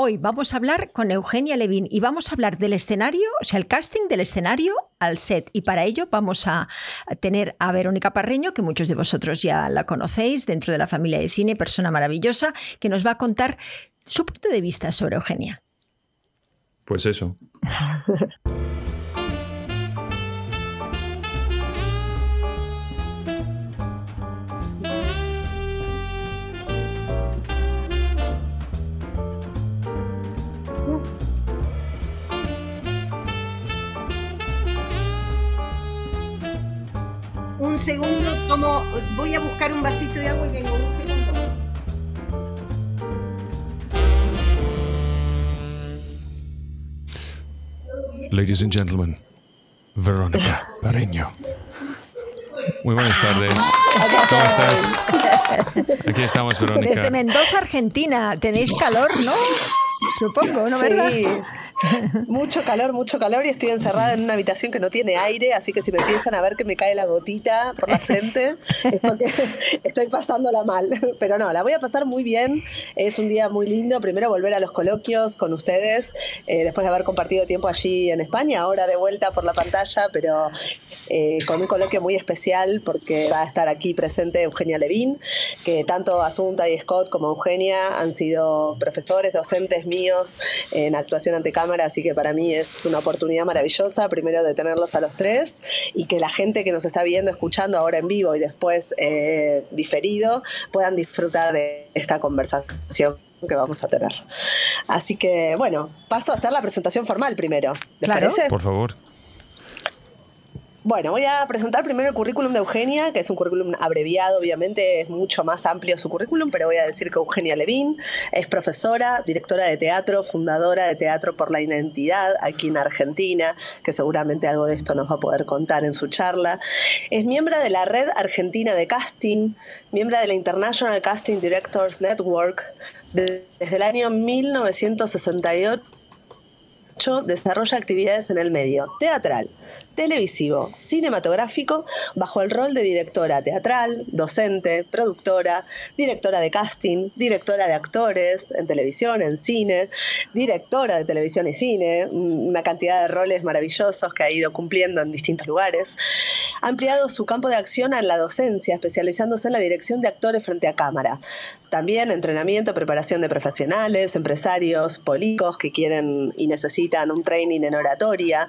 hoy vamos a hablar con Eugenia Levin y vamos a hablar del escenario, o sea, el casting del escenario al set. Y para ello vamos a tener a Verónica Parreño, que muchos de vosotros ya la conocéis dentro de la familia de cine, persona maravillosa, que nos va a contar su punto de vista sobre Eugenia. Pues eso. Un segundo, tomo, voy a buscar un vasito de agua y vengo un segundo. Ladies and gentlemen, Verónica Pareño. Muy buenas tardes. ¿Cómo estás? Aquí estamos, Verónica. Desde Mendoza, Argentina. Tenéis calor, ¿no? Supongo, ¿no? ¿Verdad? Mucho calor, mucho calor y estoy encerrada en una habitación que no tiene aire, así que si me piensan a ver que me cae la gotita por la frente, es porque estoy pasándola mal. Pero no, la voy a pasar muy bien. Es un día muy lindo. Primero volver a los coloquios con ustedes, eh, después de haber compartido tiempo allí en España, ahora de vuelta por la pantalla, pero eh, con un coloquio muy especial porque va a estar aquí presente Eugenia Levín, que tanto Asunta y Scott como Eugenia han sido profesores, docentes míos en actuación ante cámara, así que para mí es una oportunidad maravillosa, primero de tenerlos a los tres y que la gente que nos está viendo, escuchando ahora en vivo y después eh, diferido, puedan disfrutar de esta conversación que vamos a tener. Así que, bueno, paso a hacer la presentación formal primero. ¿Les Claro. parece? Por favor. Bueno, voy a presentar primero el currículum de Eugenia, que es un currículum abreviado, obviamente es mucho más amplio su currículum, pero voy a decir que Eugenia Levín es profesora, directora de teatro, fundadora de Teatro por la Identidad aquí en Argentina, que seguramente algo de esto nos va a poder contar en su charla. Es miembro de la Red Argentina de Casting, miembro de la International Casting Directors Network, de- desde el año 1968 desarrolla actividades en el medio teatral, televisivo, cinematográfico, bajo el rol de directora teatral, docente, productora, directora de casting, directora de actores en televisión, en cine, directora de televisión y cine, una cantidad de roles maravillosos que ha ido cumpliendo en distintos lugares. Ha ampliado su campo de acción a la docencia, especializándose en la dirección de actores frente a cámara. También entrenamiento, preparación de profesionales, empresarios, políticos que quieren y necesitan un training en oratoria.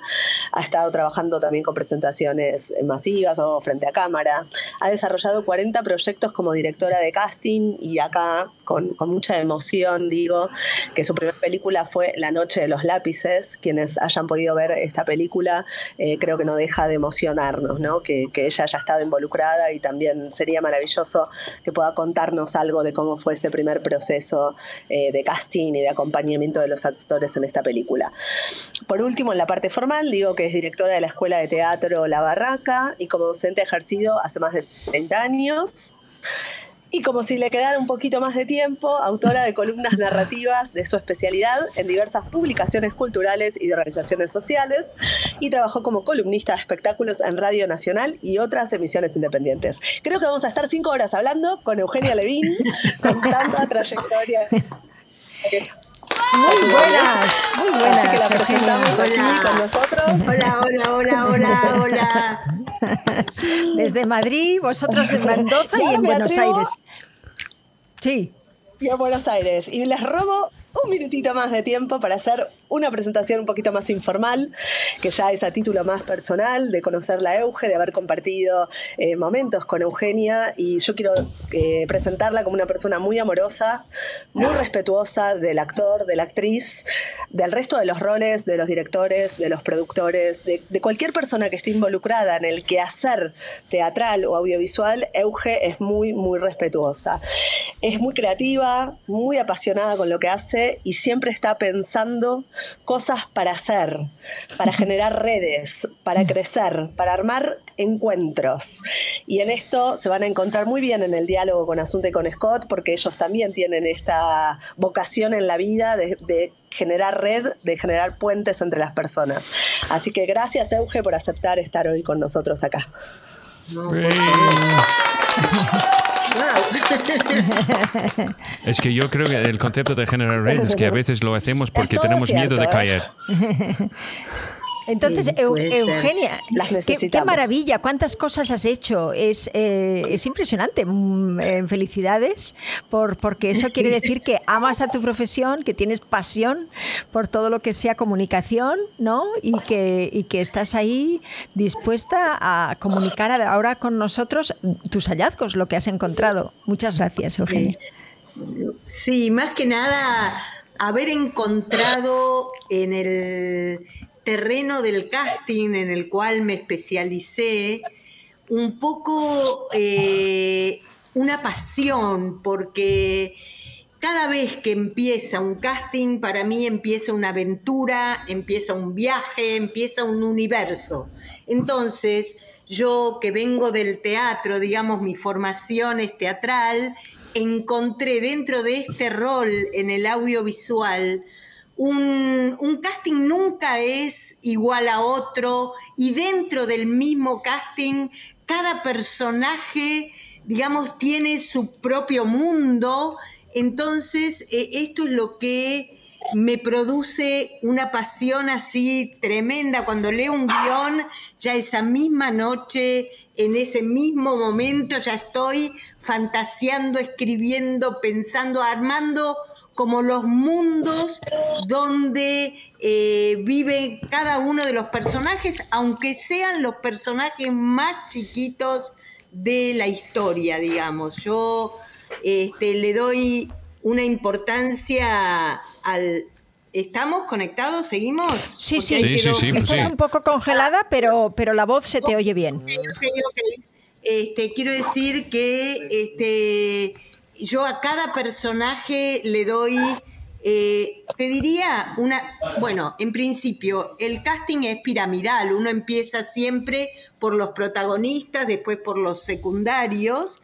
Ha estado trabajando también con presentaciones masivas o frente a cámara. Ha desarrollado 40 proyectos como directora de casting y acá, con, con mucha emoción, digo que su primera película fue La Noche de los Lápices. Quienes hayan podido ver esta película, eh, creo que no deja de emocionarnos, ¿no? Que, que ella haya estado involucrada y también sería maravilloso que pueda contarnos algo de cómo fue ese primer proceso eh, de casting y de acompañamiento de los actores en esta película. Por último, en la parte formal, digo que es directora de la Escuela de Teatro La Barraca y como docente ha ejercido hace más de 30 años. Y como si le quedara un poquito más de tiempo, autora de columnas narrativas de su especialidad en diversas publicaciones culturales y de organizaciones sociales, y trabajó como columnista de espectáculos en Radio Nacional y otras emisiones independientes. Creo que vamos a estar cinco horas hablando con Eugenia Levín, con tanta trayectoria. Muy buenas, muy buenas. Así que la Eugenia. presentamos aquí con nosotros. Hola, hola, hola, hola, hola. Desde Madrid, vosotros en Mendoza Y en Buenos Aires. Sí. y a Buenos Aires. Y les robo un minutito más de tiempo para hacer una presentación un poquito más informal, que ya es a título más personal, de conocer la Euge, de haber compartido eh, momentos con Eugenia. Y yo quiero eh, presentarla como una persona muy amorosa, muy respetuosa del actor, de la actriz, del resto de los roles, de los directores, de los productores, de, de cualquier persona que esté involucrada en el quehacer teatral o audiovisual, Euge es muy, muy respetuosa. Es muy creativa, muy apasionada con lo que hace y siempre está pensando cosas para hacer, para generar redes, para crecer, para armar encuentros. Y en esto se van a encontrar muy bien en el diálogo con Asunta y con Scott, porque ellos también tienen esta vocación en la vida de, de generar red, de generar puentes entre las personas. Así que gracias, Euge, por aceptar estar hoy con nosotros acá. Es que yo creo que el concepto de generar red es que a veces lo hacemos porque todo tenemos miedo de ¿eh? Entonces, Sí. Eugenia, Las qué- maravilla, cuántas cosas has hecho. Es, eh, es impresionante. Mm, eh, felicidades, por, porque eso quiere decir que amas a tu profesión, que tienes pasión por todo lo que sea comunicación, ¿no? Y que, y que estás ahí dispuesta a comunicar ahora con nosotros tus hallazgos, lo que has encontrado. Muchas gracias, Eugenia. Sí, más que nada haber encontrado en el terreno del casting en el cual me especialicé un poco eh, una pasión, porque cada vez que empieza un casting, para mí empieza una aventura, empieza un viaje, empieza un universo. Entonces, yo que vengo del teatro, digamos, mi formación es teatral, encontré dentro de este rol en el audiovisual un, casting nunca es igual a otro y dentro del mismo casting cada personaje, digamos, tiene su propio mundo. Entonces, eh, esto es lo que me produce una pasión así tremenda. Cuando leo un guion, ya esa misma noche, en ese mismo momento, ya estoy fantaseando, escribiendo, pensando, armando como los mundos donde eh, vive cada uno de los personajes, aunque sean los personajes más chiquitos de la historia, digamos. Yo este, le doy una importancia al... ¿Estamos conectados? ¿Seguimos? Sí, sí, Sí, sí, quedó- sí, pues Estás sí. un poco congelada, pero, pero la voz se te oye bien. Este, quiero decir que este, yo a cada personaje le doy, eh, te diría una, bueno, en principio el casting es piramidal, uno empieza siempre por los protagonistas, después por los secundarios,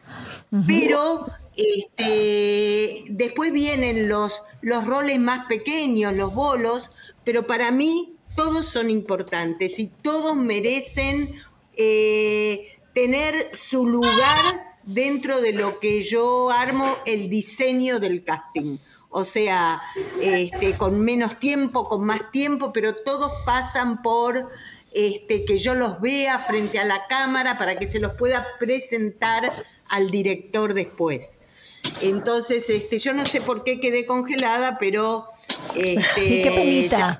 pero este, después vienen los, los roles más pequeños, los bolos, pero para mí todos son importantes y todos merecen eh, tener su lugar dentro de lo que yo armo el diseño del casting. O sea, este, con menos tiempo, con más tiempo, pero todos pasan por este, que yo los vea frente a la cámara para que se los pueda presentar al director después. Entonces, este, yo no sé por qué quedé congelada, pero este, Sí, qué penita.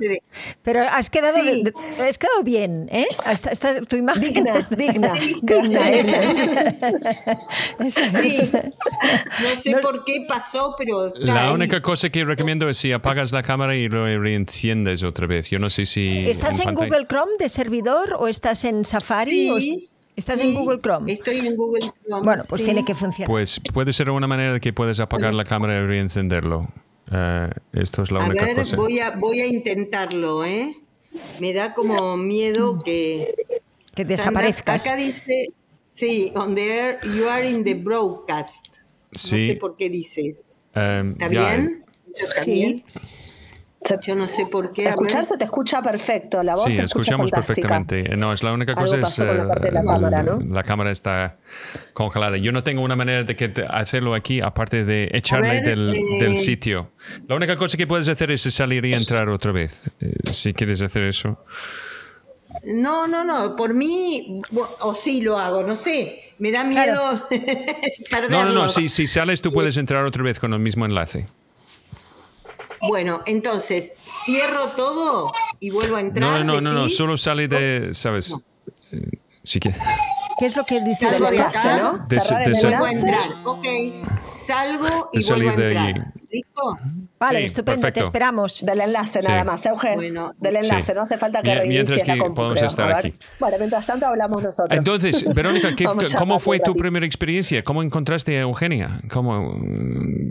Pero has quedado, Sí. de- de- has quedado bien, ¿eh? Hasta, hasta tu imagen. Digna, es- digna. digna, eso es. Eso Sí. es. No sé No- por qué pasó, pero. La ahí. única cosa que recomiendo es si apagas la cámara y lo reenciendes otra vez. Yo no sé si... ¿Estás en Google Chrome de servidor o estás en Safari? Sí, o ¿Estás sí, en Google Chrome? Estoy en Google Chrome. Bueno, pues sí. tiene que funcionar. Pues puede ser una manera de que puedes apagar la cámara y reencenderlo. Eh, esto es la A única ver, cosa. voy a, voy a intentarlo, ¿eh? Me da como miedo que. que desaparezcas. Acá dice. Sí, on the air, you are in the broadcast. Sí. No sé por qué dice. Eh, ¿Está bien? ¿Eso está Sí. bien? Yo no sé por qué. Escuchar se te escucha perfecto, la voz Sí, se escucha escuchamos fantástica. perfectamente. No, es la única cosa es la eh, parte de la cámara, ¿no? la cámara está congelada. Yo no tengo una manera de que hacerlo aquí aparte de echarme ver, del, eh, del sitio. La única cosa que puedes hacer es salir y entrar otra vez. eh, si quieres hacer eso. No, no, no. Por mí, o sí lo hago, no sé. Me da miedo perderlo. No, no, no. Si, si sales tú puedes entrar otra vez con el mismo enlace. Bueno, entonces, cierro todo y vuelvo a entrar. No, no, no, no. Solo sale de, ¿sabes? Eh, Si quieres. ¿Qué es lo que dices? Salgo de acá, ¿no? De- Cerrar de el sal- vuelvo a entrar. Ok. Salgo y vuelvo a de entrar. allí. ¿Listo? Vale, Sí, estupendo, te perfecto. esperamos. Del enlace Sí. nada más, Euge. Bueno. del enlace, Sí. no hace falta que reinicies mientras la que compu, podemos creo. estar aquí. Bueno, mientras tanto hablamos nosotros. Entonces, Verónica, ¿qué- Vamos ¿cómo fue tu primera experiencia? ¿Cómo encontraste a Eugenia? ¿Cómo,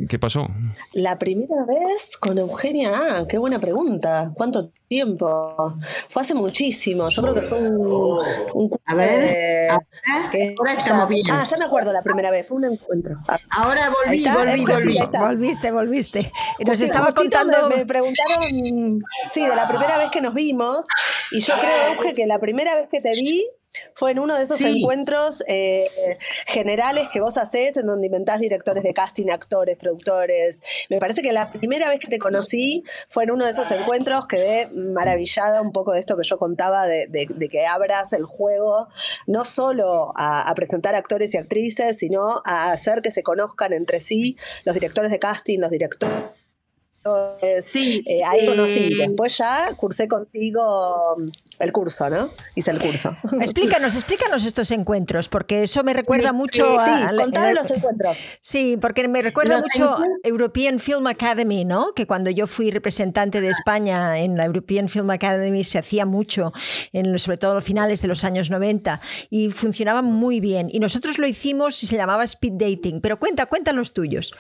¿Qué pasó? La primera vez con Eugenia, ah, qué buena pregunta. ¿Cuánto tiempo? Fue hace muchísimo. Yo creo que fue un, un A ver, eh, ahora- que ahora estamos bien. Ah, ya me acuerdo la primera vez. Fue un encuentro. Ah, Ahora volví, está, volví, volví. Volviste, volviste. Nos Justi- estaba justito contando. Me, me preguntaron, sí, de la primera vez que nos vimos. Y yo creo, Euge, que la primera vez que te vi Fue en uno de esos encuentros eh, generales que vos haces, en donde inventás directores de casting, actores, productores. Me parece que la primera vez que te conocí fue en uno de esos encuentros, quedé maravillada un poco de esto que yo contaba, de, que abras el juego, no solo a, presentar actores y actrices, sino a hacer que se conozcan entre sí los directores de casting, los directores Sí. Eh, ahí conocí. Eh, Después ya cursé contigo el curso, ¿no? Hice el curso. Explícanos, explícanos estos encuentros, porque eso me recuerda mucho sí, a. Sí, los encuentros. Sí, porque me recuerda mucho a European Film Academy, ¿no? Que cuando yo fui representante de España en la European Film Academy se hacía mucho, en, sobre todo a finales de los años 90, y funcionaba muy bien. Y nosotros lo hicimos y se llamaba speed dating. Pero cuenta, cuenta los tuyos.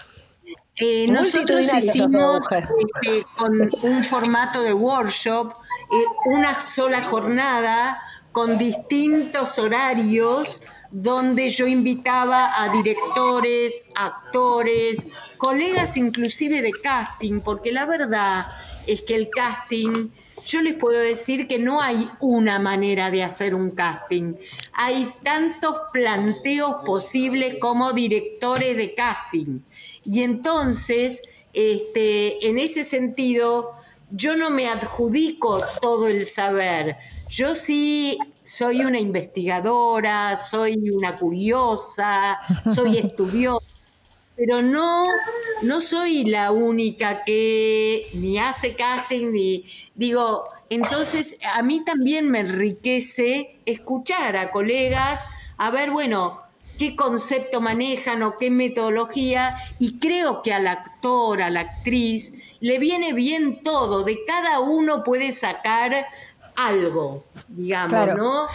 Eh, nosotros hicimos este, con un formato de workshop eh, una sola jornada con distintos horarios donde yo invitaba a directores, actores, colegas inclusive de casting, porque la verdad es que el casting, yo les puedo decir que no hay una manera de hacer un casting. Hay tantos planteos posibles como directores de casting. Y entonces, este, en ese sentido, yo no me adjudico todo el saber. Yo sí soy una investigadora, soy una curiosa, soy estudiosa, pero no, no soy la única que ni hace casting ni digo, entonces a mí también me enriquece escuchar a colegas, a ver, bueno, qué concepto manejan o qué metodología y creo que al actor, a la actriz, le viene bien todo, de cada uno puede sacar algo, digamos, ¿no?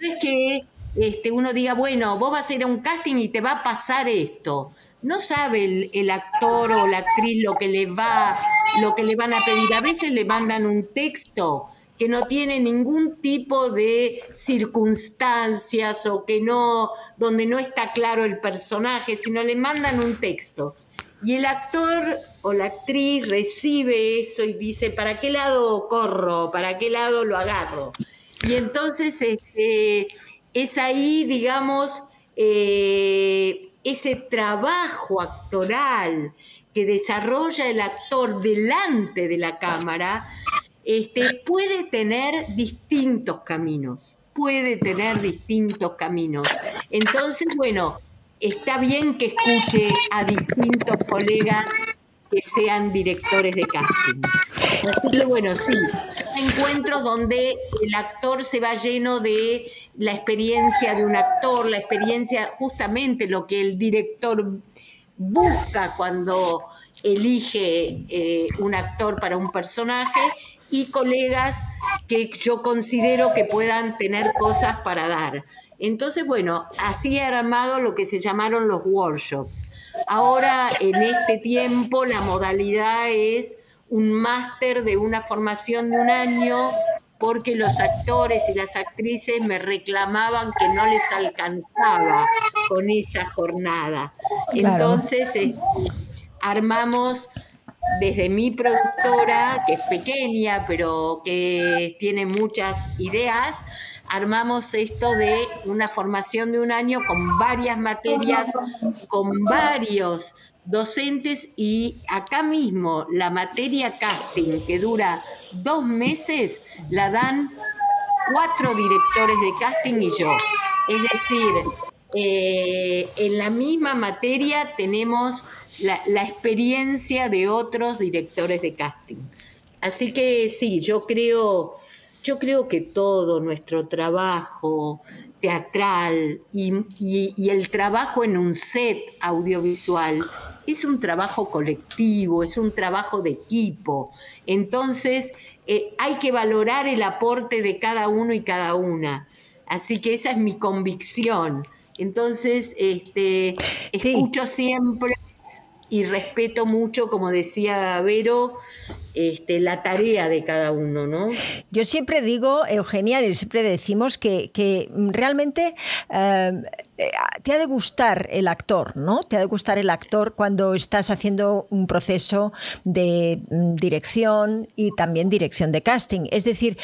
es que este, uno diga, bueno, vos vas a ir a un casting y te va a pasar esto. No sabe el, el actor o la actriz lo que le va, lo que le van a pedir. A veces le mandan un texto que no tiene ningún tipo de circunstancias o que no, donde no está claro el personaje, sino le mandan un texto. Y el actor o la actriz recibe eso y dice, ¿para qué lado corro? ¿Para qué lado lo agarro? Y entonces este, es ahí, digamos, eh, ese trabajo actoral que desarrolla el actor delante de la cámara, este, puede tener distintos caminos, puede tener distintos caminos. Entonces, bueno, está bien que escuche a distintos colegas que sean directores de casting. Así que bueno, sí, son encuentros donde el actor se va lleno de la experiencia de un actor, la experiencia, justamente lo que el director busca cuando elige eh, un actor para un personaje y colegas que yo considero que puedan tener cosas para dar. Entonces, bueno, así he armado lo que se llamaron los workshops. Ahora, en este tiempo, la modalidad es un máster de una formación de un año porque los actores y las actrices me reclamaban que no les alcanzaba con esa jornada. Entonces, este, armamos desde mi productora, que es pequeña, pero que tiene muchas ideas, armamos esto de una formación de un año con varias materias, con varios docentes y acá mismo la materia casting que dura dos meses la dan cuatro directores de casting y yo. Es decir, eh, en la misma materia tenemos la, experiencia de otros directores de casting. Así que sí, yo creo, yo creo que todo nuestro trabajo teatral y, el trabajo en un set audiovisual es un trabajo colectivo, es un trabajo de equipo. Entonces, eh, hay que valorar el aporte de cada uno y cada una. Así que esa es mi convicción. Entonces, este, escucho siempre y respeto mucho, como decía Vero, este, la tarea de cada uno, ¿no? Yo siempre digo, Eugenia, y siempre decimos que, realmente eh, te ha de gustar el actor, ¿no? Te ha de gustar el actor cuando estás haciendo un proceso de mm, dirección y también dirección de casting. Es decir,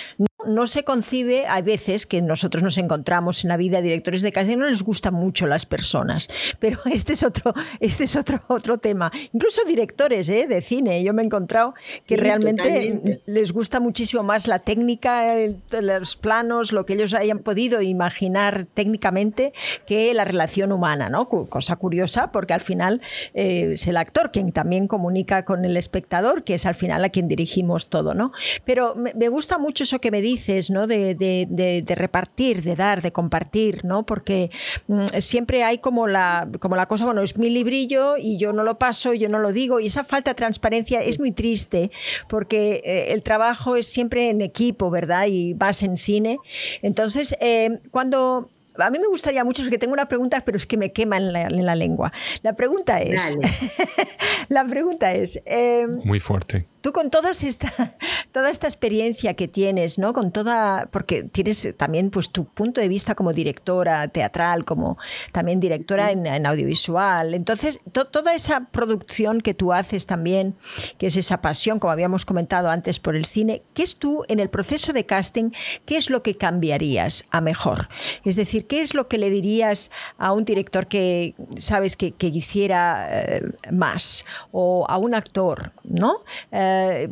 no se concibe, hay veces que nosotros nos encontramos en la vida directores de casting, no les gustan mucho las personas, pero este es otro, este es otro, otro tema. Incluso directores ¿eh? de cine, yo me he encontrado que realmente les gusta muchísimo más la técnica, los planos, lo que ellos hayan podido imaginar técnicamente que la relación humana, ¿no? Cosa curiosa porque al final eh, es el actor quien también comunica con el espectador, que es al final a quien dirigimos todo, ¿no? Pero me, gusta mucho eso que me dices, ¿no? De, de, repartir, de dar, de compartir, ¿no? Porque mm, siempre hay como la, como la cosa, bueno, es mi librillo y yo no lo paso, yo no lo digo, y esa falta de transparencia es muy triste porque eh, el trabajo es siempre en equipo, ¿verdad? Y vas en cine. Entonces, eh, cuando a mí me gustaría mucho, porque tengo una pregunta, pero es que me quema en la, lengua. La pregunta es, la pregunta es... Eh, Muy fuerte tú con toda esta, toda esta experiencia que tienes, ¿no? Con toda, porque tienes también pues, tu punto de vista como directora teatral, como también directora en, audiovisual. Entonces, toda esa producción que tú haces también, que es esa pasión, como habíamos comentado antes, por el cine, ¿qué es tú en el proceso de casting, qué es lo que cambiarías a mejor? Es decir, ¿qué es lo que le dirías a un director que sabes que, quisiera eh, más? O a un actor, ¿no? Eh, eh,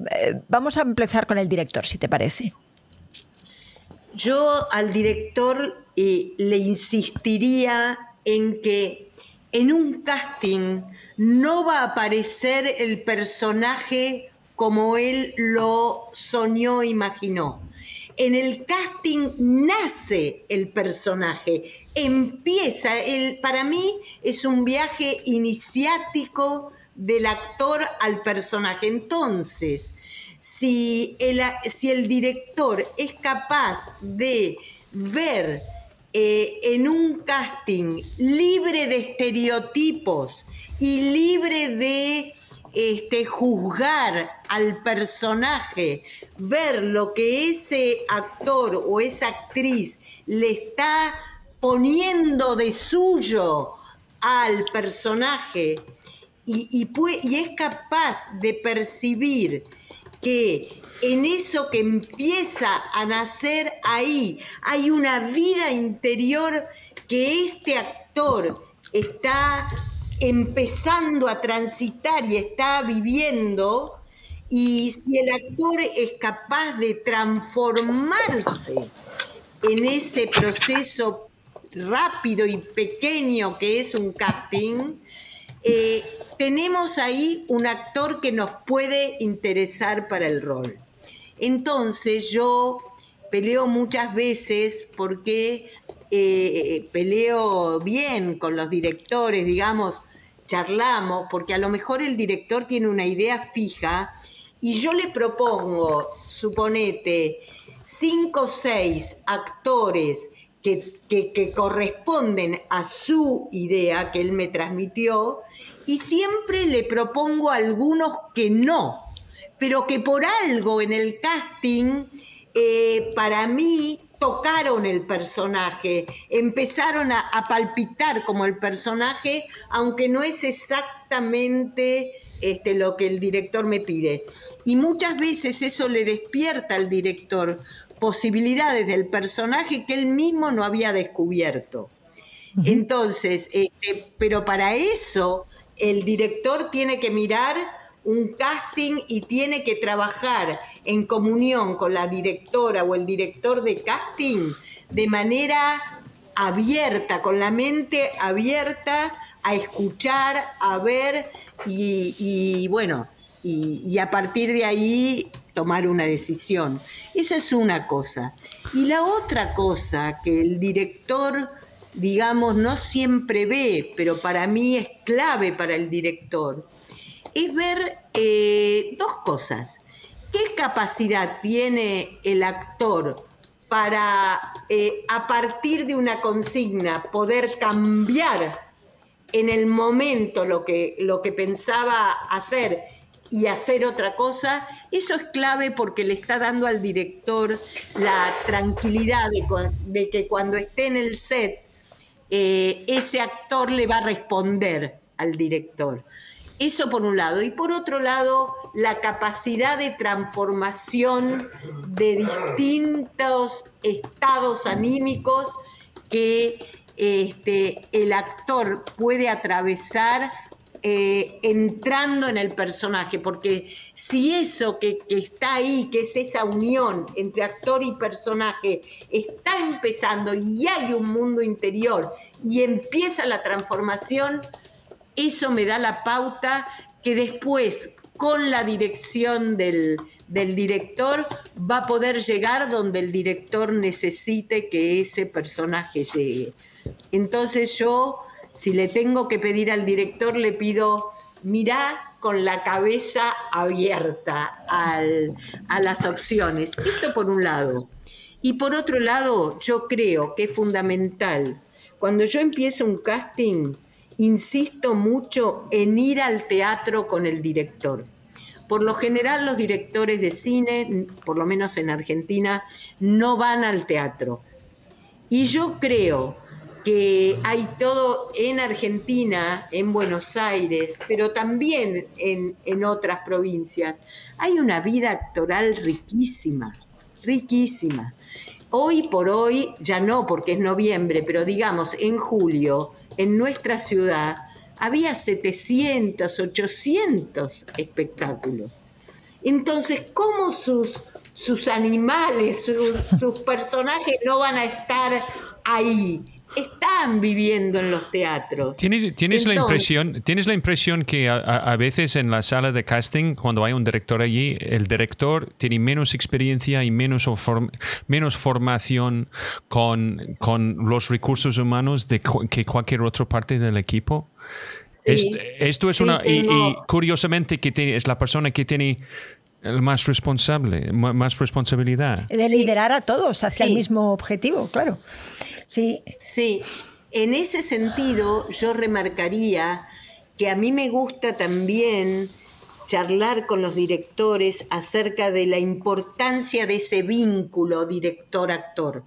vamos a empezar con el director, si te parece. Yo al director eh, le insistiría en que en un casting no va a aparecer el personaje como él lo soñó, imaginó. En el casting nace el personaje, empieza, el, para mí es un viaje iniciático del actor al personaje. Entonces, si el, director es capaz de ver eh, en un casting libre de estereotipos y libre de este, juzgar al personaje, ver lo que ese actor o esa actriz le está poniendo de suyo al personaje y, es capaz de percibir que en eso que empieza a nacer ahí hay una vida interior que este actor está empezando a transitar y está viviendo, y si el actor es capaz de transformarse en ese proceso rápido y pequeño que es un casting, eh, tenemos ahí un actor que nos puede interesar para el rol. Entonces yo peleo muchas veces porque eh, peleo bien con los directores, digamos, charlamos, porque a lo mejor el director tiene una idea fija y yo le propongo, suponete, cinco o seis actores que, que, corresponden a su idea que él me transmitió y siempre le propongo algunos que no, pero que por algo en el casting eh, para mí tocaron el personaje, empezaron a, palpitar como el personaje, aunque no es exactamente este, lo que el director me pide. Y muchas veces eso le despierta al director posibilidades del personaje que él mismo no había descubierto. Entonces, este, pero para eso el director tiene que mirar un casting y tiene que trabajar en comunión con la directora o el director de casting de manera abierta, con la mente abierta a escuchar, a ver y, bueno, y, a partir de ahí tomar una decisión. Esa es una cosa. Y la otra cosa que el director digamos, no siempre ve, pero para mí es clave para el director, es ver eh, dos cosas. ¿Qué capacidad tiene el actor para, eh, a partir de una consigna, poder cambiar en el momento lo que, lo que pensaba hacer y hacer otra cosa, eso es clave porque le está dando al director la tranquilidad de que cuando esté en el set eh, ese actor le va a responder al director. Eso por un lado. Y por otro lado, la capacidad de transformación de distintos estados anímicos que este, el actor puede atravesar eh, entrando en el personaje, porque si eso que, está ahí, que es esa unión entre actor y personaje, está empezando y hay un mundo interior y empieza la transformación, eso me da la pauta que después, con la dirección del, del director, va a poder llegar donde el director necesite que ese personaje llegue. Entonces yo, si le tengo que pedir al director, le pido, mirá con la cabeza abierta al, a las opciones. Esto por un lado. Y por otro lado, yo creo que es fundamental. Cuando yo empiezo un casting, insisto mucho en ir al teatro con el director. Por lo general los directores de cine, por lo menos en Argentina, no van al teatro. Y yo creo que hay todo en Argentina, en Buenos Aires, pero también en, otras provincias. Hay una vida actoral riquísima, riquísima. Hoy por hoy, ya no porque es noviembre, pero digamos en julio, en nuestra ciudad, había 700, 800 espectáculos. Entonces, ¿cómo sus, sus animales, sus, sus personajes no van a estar ahí? Están viviendo en los teatros. ¿Tienes, tienes la, impresión, ¿tienes la impresión que a, veces en la sala de casting, cuando hay un director allí, el director tiene menos experiencia y menos, menos formación con, con, los recursos humanos de, que cualquier otra parte del equipo? esto, es una... Y, curiosamente que es la persona que tiene más responsable, más responsabilidad. De liderar a todos hacia el mismo objetivo, claro. Sí. Sí, en ese sentido yo remarcaría que a mí me gusta también charlar con los directores acerca de la importancia de ese vínculo director-actor.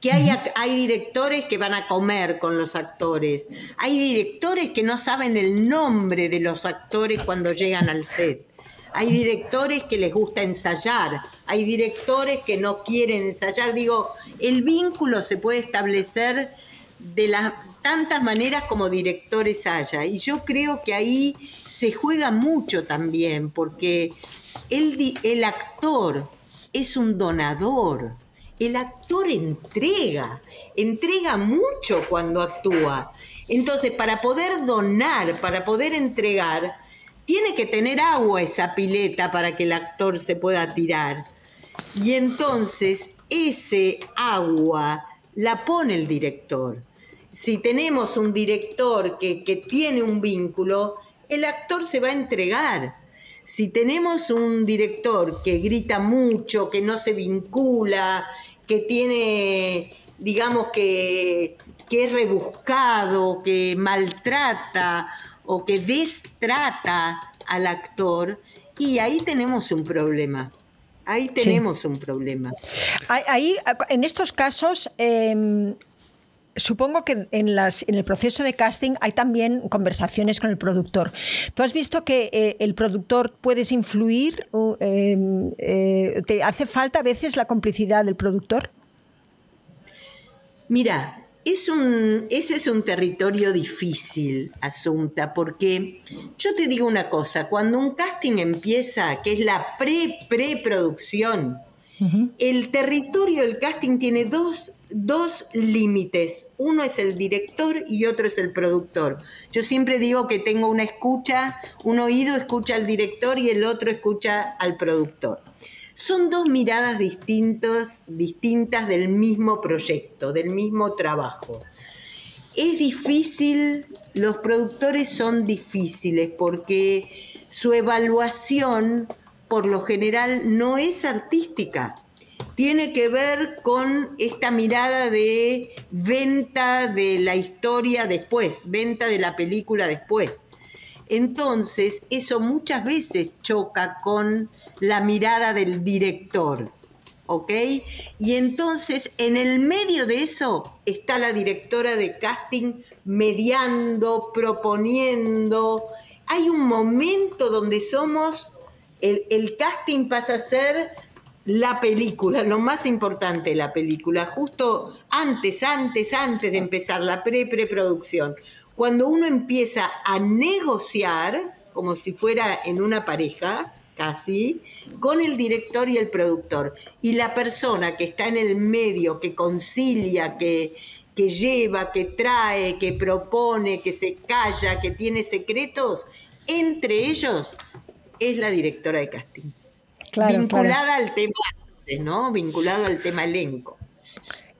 Que hay, hay, directores que van a comer con los actores, hay directores que no saben el nombre de los actores cuando llegan al set. Hay directores que les gusta ensayar, hay directores que no quieren ensayar. Digo, el vínculo se puede establecer de las tantas maneras como directores haya. Y yo creo que ahí se juega mucho también, porque el, el actor es un donador. El actor entrega, entrega mucho cuando actúa. Entonces, para poder donar, para poder entregar, tiene que tener agua esa pileta para que el actor se pueda tirar. Y entonces ese agua la pone el director. Si tenemos un director que, que tiene un vínculo, el actor se va a entregar. Si tenemos un director que grita mucho, que no se vincula, que tiene, digamos que, que es rebuscado, que maltrata o que destrata al actor, y ahí tenemos un problema. Ahí tenemos un problema. Ahí, en estos casos, em, supongo que en, las, en, el proceso de casting hay también conversaciones con el productor. ¿Tú has visto que eh, el productor puedes influir? Em, eh, ¿Te hace falta a veces la complicidad del productor? Mira, es un, ese es un territorio difícil, Asunta, porque yo te digo una cosa, cuando un casting empieza, que es la pre-preproducción, el territorio del casting tiene dos, dos límites. Uno es el director y otro es el productor. Yo siempre digo que tengo una escucha, un oído escucha al director y el otro escucha al productor. Son dos miradas distintas, distintas del mismo proyecto, del mismo trabajo. Es difícil, los productores son difíciles porque su evaluación por lo general no es artística. Tiene que ver con esta mirada de venta de la historia después, venta de la película después. Entonces, eso muchas veces choca con la mirada del director, ¿ok? Y entonces, en el medio de eso está la directora de casting mediando, proponiendo, hay un momento donde somos, el, casting pasa a ser la película, lo más importante de la película, justo antes, antes, antes de empezar la pre-preproducción. Cuando uno empieza a negociar, como si fuera en una pareja, casi, con el director y el productor. Y la persona que está en el medio, que concilia, que, que lleva, que trae, que propone, que se calla, que tiene secretos, entre ellos es la directora de casting. vinculada al tema, ¿no? Vinculado al tema elenco.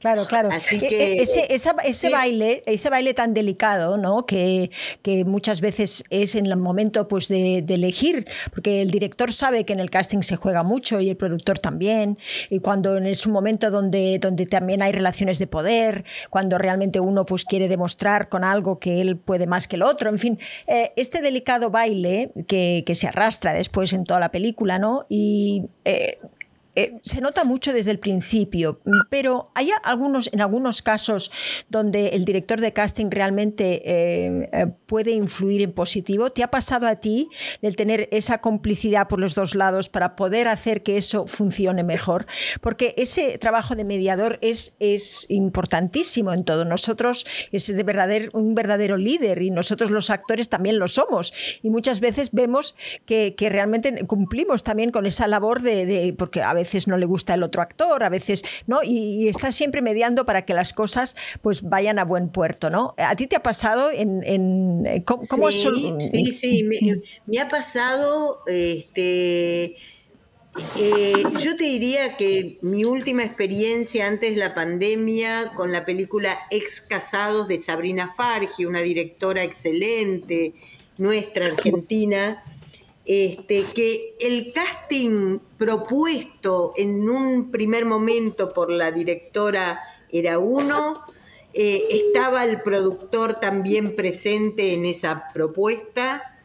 Claro, claro. Así e, e, ese, ese baile, ese baile tan delicado, ¿no? Que, que, muchas veces es en el momento pues, de, elegir, porque el director sabe que en el casting se juega mucho y el productor también, y cuando es un momento donde, donde también hay relaciones de poder, cuando realmente uno pues, quiere demostrar con algo que él puede más que el otro, en fin, eh, este delicado baile que, que, se arrastra después en toda la película, ¿no? Y eh, eh, se nota mucho desde el principio, pero hay algunos, en algunos casos donde el director de casting realmente eh, eh, puede influir en positivo. ¿Te ha pasado a ti el tener esa complicidad por los dos lados para poder hacer que eso funcione mejor? Porque ese trabajo de mediador es, es importantísimo en todo. Nosotros es de verdadero, un verdadero líder y nosotros los actores también lo somos. Y muchas veces vemos que, realmente cumplimos también con esa labor de, de porque a veces veces no le gusta el otro actor, a veces, ¿no? Y, está siempre mediando para que las cosas pues vayan a buen puerto, ¿no? ¿A ti te ha pasado en... en ¿cómo, sí, sí, sí, me, ha pasado, este... Eh, yo te diría que mi última experiencia antes de la pandemia con la película Ex Casados de Sabrina Fargi, una directora excelente, nuestra argentina, este, que el casting propuesto en un primer momento por la directora era uno, eh, estaba el productor también presente en esa propuesta.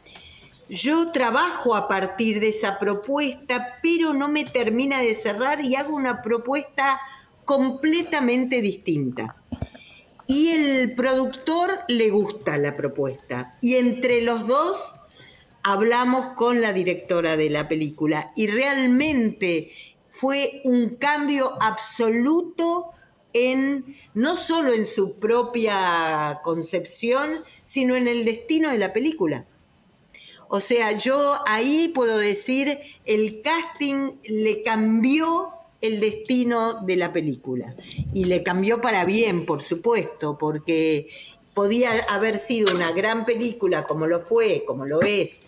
Yo trabajo a partir de esa propuesta, pero no me termina de cerrar y hago una propuesta completamente distinta. Y el productor le gusta la propuesta. Y entre los dos hablamos con la directora de la película y realmente fue un cambio absoluto en no solo en su propia concepción, sino en el destino de la película. O sea, yo ahí puedo decir, el casting le cambió el destino de la película. Y le cambió para bien, por supuesto, porque podía haber sido una gran película como lo fue, como lo es,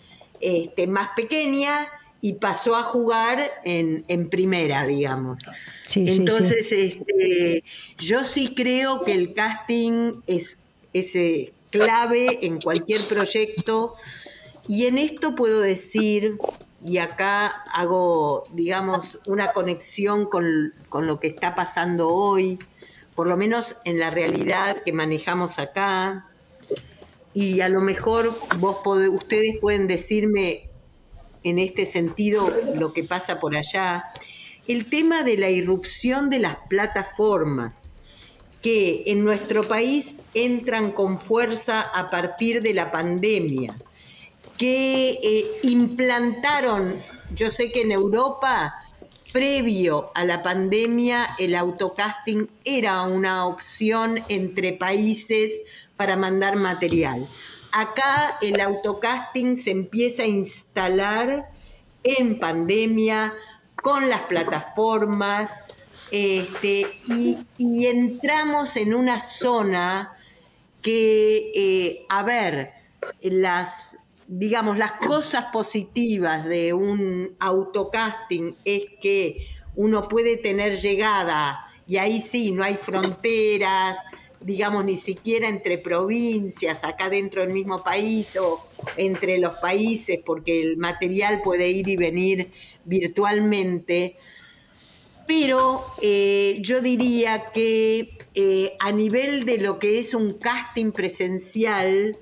este, más pequeña y pasó a jugar en, primera, digamos. Entonces, Este, yo sí creo que el casting es, es eh, clave en cualquier proyecto y en esto puedo decir, y acá hago, digamos, una conexión con, con lo que está pasando hoy, por lo menos en la realidad que manejamos acá, y a lo mejor vos ustedes pueden decirme en este sentido lo que pasa por allá. El tema de la irrupción de las plataformas que en nuestro país entran con fuerza a partir de la pandemia, que eh, implantaron, yo sé que en Europa, previo a la pandemia, el autocasting era una opción entre países para mandar material. Acá el autocasting se empieza a instalar en pandemia con las plataformas este, y, entramos en una zona que, eh, a ver, las, digamos, las cosas positivas de un autocasting es que uno puede tener llegada y ahí sí, no hay fronteras, digamos, ni siquiera entre provincias, acá dentro del mismo país o entre los países, porque el material puede ir y venir virtualmente. Pero eh, yo diría que eh, a nivel de lo que es un casting presencial,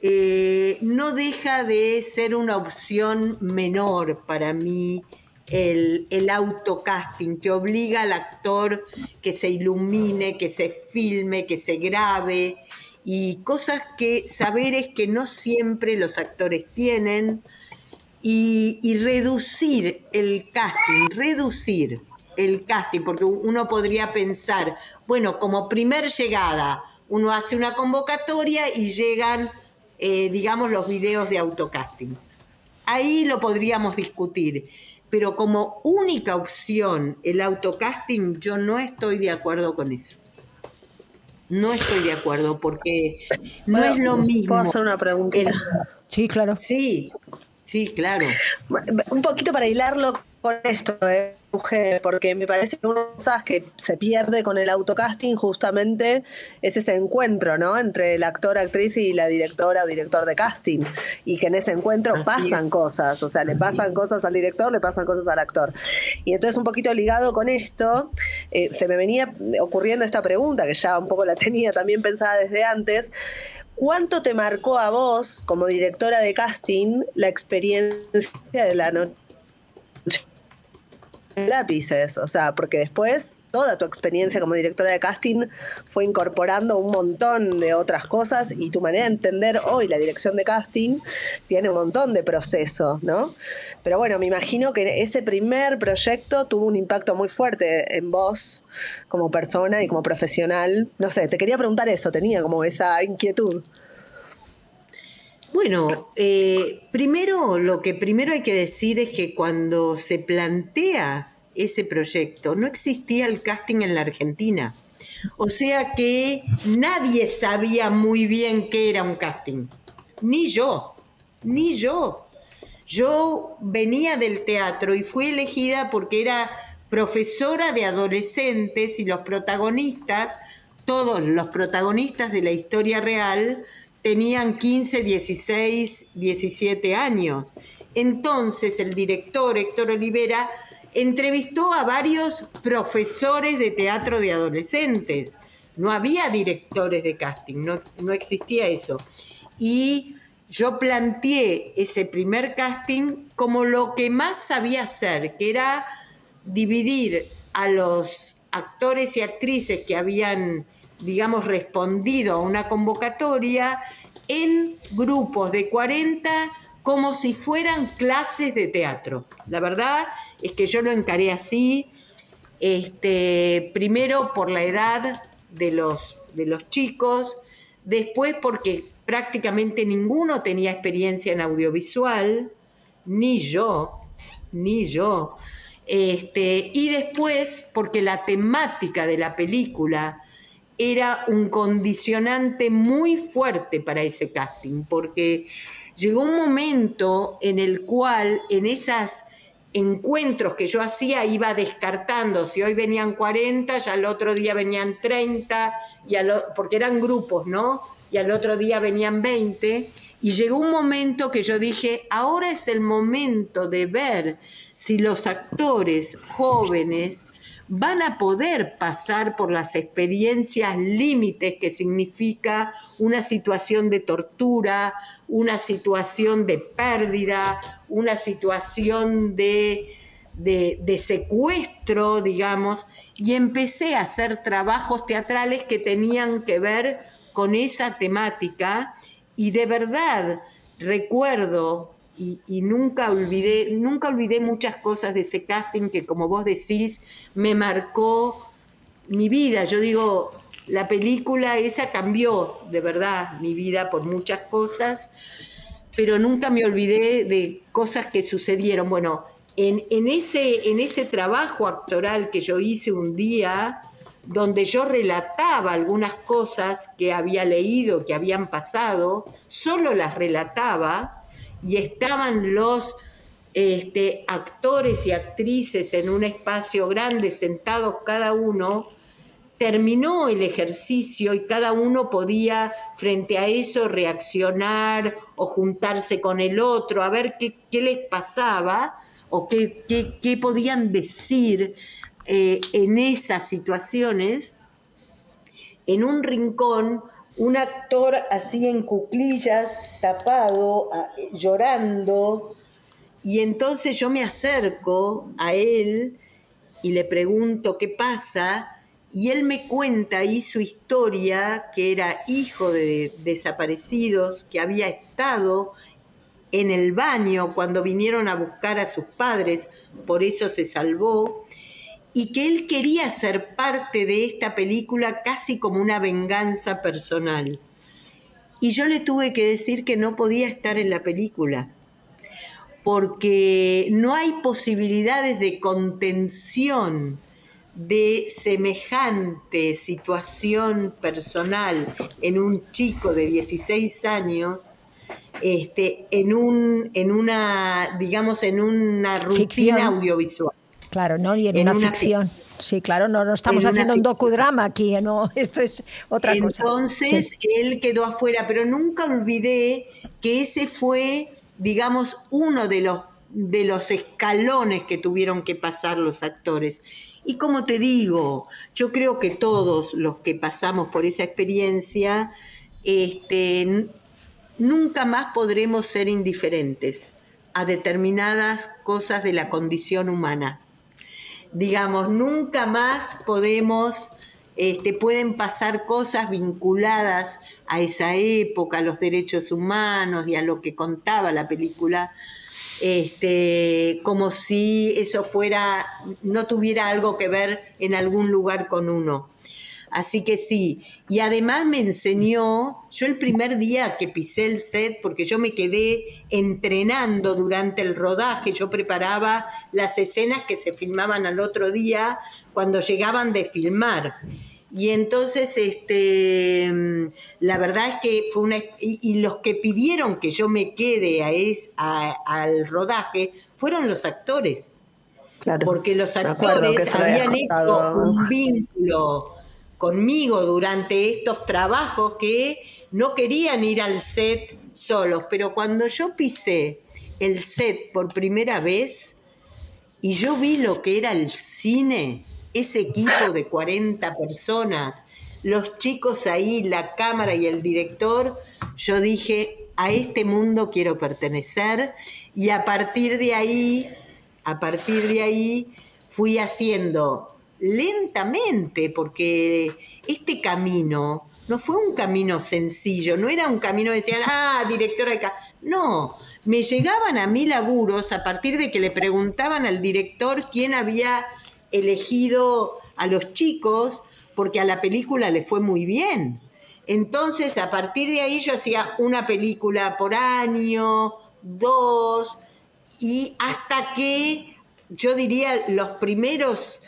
eh, no deja de ser una opción menor para mí el, el autocasting, que obliga al actor que se ilumine, que se filme, que se grabe. Y cosas que saberes que no siempre los actores tienen. Y, reducir el casting, reducir el casting, porque uno podría pensar, bueno, como primer llegada, uno hace una convocatoria y llegan, eh, digamos, los videos de autocasting. Ahí lo podríamos discutir, pero como única opción el autocasting, yo no estoy de acuerdo con eso. No estoy de acuerdo porque no es lo mismo. ¿Puedo hacer una pregunta? sí, claro. Sí, sí, claro. Un poquito para hilarlo con esto, ¿eh? Porque me parece que una cosa que se pierde con el autocasting justamente es ese encuentro, ¿no? Entre el actor, actriz y la directora o director de casting. Y que en ese encuentro pasan cosas, o sea, le pasan cosas al director, le pasan cosas al actor. Y entonces un poquito ligado con esto, eh, se me venía ocurriendo esta pregunta, que ya un poco la tenía también pensada desde antes. ¿Cuánto te marcó a vos, como directora de casting, la experiencia de la noche lápices, o sea, porque después toda tu experiencia como directora de casting fue incorporando un montón de otras cosas y tu manera de entender hoy la dirección de casting tiene un montón de proceso, ¿no? Pero bueno, me imagino que ese primer proyecto tuvo un impacto muy fuerte en vos como persona y como profesional. No sé, te quería preguntar eso, tenía como esa inquietud. Bueno, eh, primero lo que primero hay que decir es que cuando se plantea ese proyecto no existía el casting en la Argentina. O sea que nadie sabía muy bien qué era un casting. Ni yo, ni yo. Yo venía del teatro y fui elegida porque era profesora de adolescentes y los protagonistas, todos los protagonistas de la historia real, tenían 15, 16, 17 años. Entonces el director Héctor Olivera entrevistó a varios profesores de teatro de adolescentes. No había directores de casting, no, no existía eso. Y yo planteé ese primer casting como lo que más sabía hacer, que era dividir a los actores y actrices que habían digamos, respondido a una convocatoria en grupos de 40 como si fueran clases de teatro. La verdad es que yo lo encaré así, este, primero por la edad de los, de los chicos, después porque prácticamente ninguno tenía experiencia en audiovisual, ni yo, ni yo. Este, y después porque la temática de la película era un condicionante muy fuerte para ese casting, porque llegó un momento en el cual en esos encuentros que yo hacía iba descartando, si hoy venían 40, ya al otro día venían 30, y porque eran grupos, ¿no? Y al otro día venían 20, y llegó un momento que yo dije, ahora es el momento de ver si los actores jóvenes van a poder pasar por las experiencias límites que significa una situación de tortura, una situación de pérdida, una situación de, de, secuestro, digamos, y empecé a hacer trabajos teatrales que tenían que ver con esa temática. Y de verdad recuerdo y, nunca olvidé, nunca olvidé muchas cosas de ese casting que como vos decís, me marcó mi vida. Yo digo, la película esa cambió de verdad mi vida por muchas cosas, pero nunca me olvidé de cosas que sucedieron. Bueno, en, en, ese, en ese trabajo actoral que yo hice un día, donde yo relataba algunas cosas que había leído, que habían pasado, solo las relataba, y estaban los este, actores y actrices en un espacio grande, sentados cada uno, terminó el ejercicio y cada uno podía frente a eso reaccionar o juntarse con el otro, a ver qué, les pasaba o qué, qué, podían decir eh, en esas situaciones. En un rincón un actor así en cuclillas, tapado, llorando, y entonces yo me acerco a él y le pregunto qué pasa, y él me cuenta ahí su historia, que era hijo de desaparecidos, que había estado en el baño cuando vinieron a buscar a sus padres, por eso se salvó, y que él quería ser parte de esta película casi como una venganza personal. Y yo le tuve que decir que no podía estar en la película, porque no hay posibilidades de contención de semejante situación personal en un chico de 16 años este, en, un, en una, digamos, en una rutina audiovisual. Claro, ¿no? Y en, una, ficción. Sí, claro, no, no estamos haciendo un docudrama aquí, no, esto es otra cosa. Entonces él quedó afuera, pero nunca olvidé que ese fue, digamos, uno de los, de los escalones que tuvieron que pasar los actores. Y como te digo, yo creo que todos los que pasamos por esa experiencia, este, nunca más podremos ser indiferentes a determinadas cosas de la condición humana. Digamos, nunca más podemos, este, pueden pasar cosas vinculadas a esa época, a los derechos humanos y a lo que contaba la película, este, como si eso fuera, no tuviera algo que ver en algún lugar con uno. Así que sí, y además me enseñó, yo el primer día que pisé el set, porque yo me quedé entrenando durante el rodaje, yo preparaba las escenas que se filmaban al otro día cuando llegaban de filmar. Y entonces, este, la verdad es que fue una... Y, los que pidieron que yo me quede a al rodaje fueron los actores. porque los actores habían hecho un vínculo conmigo durante estos trabajos que no querían ir al set solos, pero cuando yo pisé el set por primera vez y yo vi lo que era el cine, ese equipo de 40 personas, los chicos ahí, la cámara y el director, yo dije, a este mundo quiero pertenecer y a partir de ahí, a partir de ahí fui haciendo lentamente, porque este camino no fue un camino sencillo, no era un camino de decir, ah, directora de... No, me llegaban a mí laburos a partir de que le preguntaban al director quién había elegido a los chicos, porque a la película le fue muy bien. Entonces, a partir de ahí yo hacía una película por año, dos, y hasta que yo diría los primeros,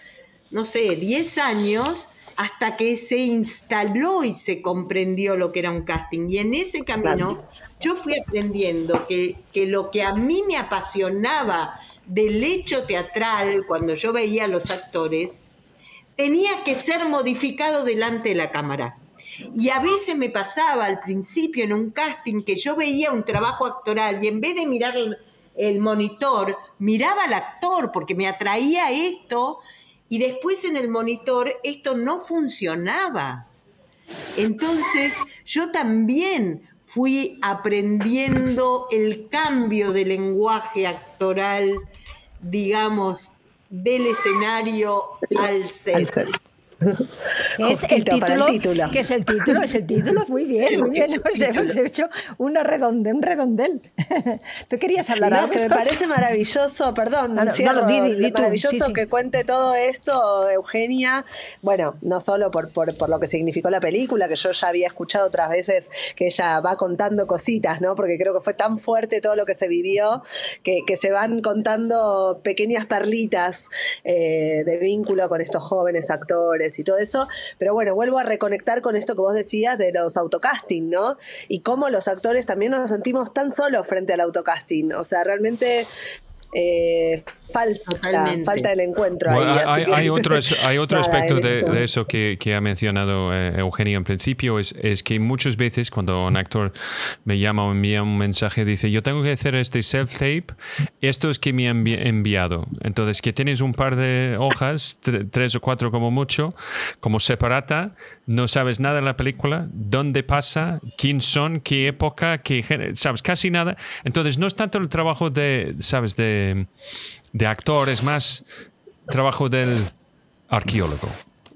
no sé, diez años, hasta que se instaló y se comprendió lo que era un casting. Y en ese camino yo fui aprendiendo que, que lo que a mí me apasionaba del hecho teatral, cuando yo veía a los actores, tenía que ser modificado delante de la cámara. Y a veces me pasaba al principio en un casting que yo veía un trabajo actoral y en vez de mirar el, monitor, miraba al actor porque me atraía esto y después en el monitor esto no funcionaba. Entonces yo también fui aprendiendo el cambio de lenguaje actoral, digamos, del escenario al set. Es el título, que es el título, es el título, muy bien, muy bien, hemos, hecho una redonde, un redondel. Tú querías hablar no, que me parece maravilloso, perdón, ah, maravilloso que cuente todo esto, Eugenia, bueno, no solo por, por, lo que significó la película, que yo ya había escuchado otras veces que ella va contando cositas, ¿no? Porque creo que fue tan fuerte todo lo que se vivió, que, que se van contando pequeñas perlitas eh, de vínculo con estos jóvenes actores y todo eso. Pero bueno, vuelvo a reconectar con esto que vos decías de los autocasting, ¿no? Y cómo los actores también nos sentimos tan solos frente al autocasting. O sea, realmente eh, falta, falta el encuentro. ahí, hay, otro, hay otro aspecto de, eso que, que, ha mencionado eh, Eugenio en principio, es, es, que muchas veces cuando un actor me llama o envía un mensaje, dice, yo tengo que hacer este self-tape, esto es que me han enviado. Entonces, que tienes un par de hojas, tres o cuatro como mucho, como separata, no sabes nada de la película, dónde pasa, quién son, qué época, qué sabes casi nada. Entonces no es tanto el trabajo de, sabes, de, de actor, es más trabajo del arqueólogo.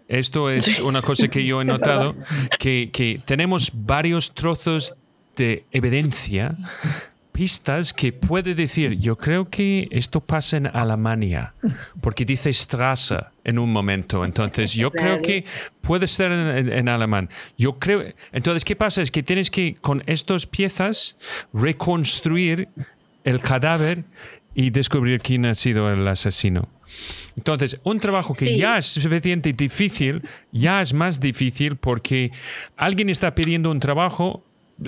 Esto es una cosa que yo he notado, que, que tenemos varios trozos de evidencia pistas que puede decir, yo creo que esto pasa en Alemania, porque dice Strasse en un momento. Entonces, yo creo que puede ser en, alemán. Yo creo. Entonces, ¿qué pasa? Es que tienes que, con estas piezas, reconstruir el cadáver y descubrir quién ha sido el asesino. Entonces, un trabajo que ya es suficiente difícil, ya es más difícil porque alguien está pidiendo un trabajo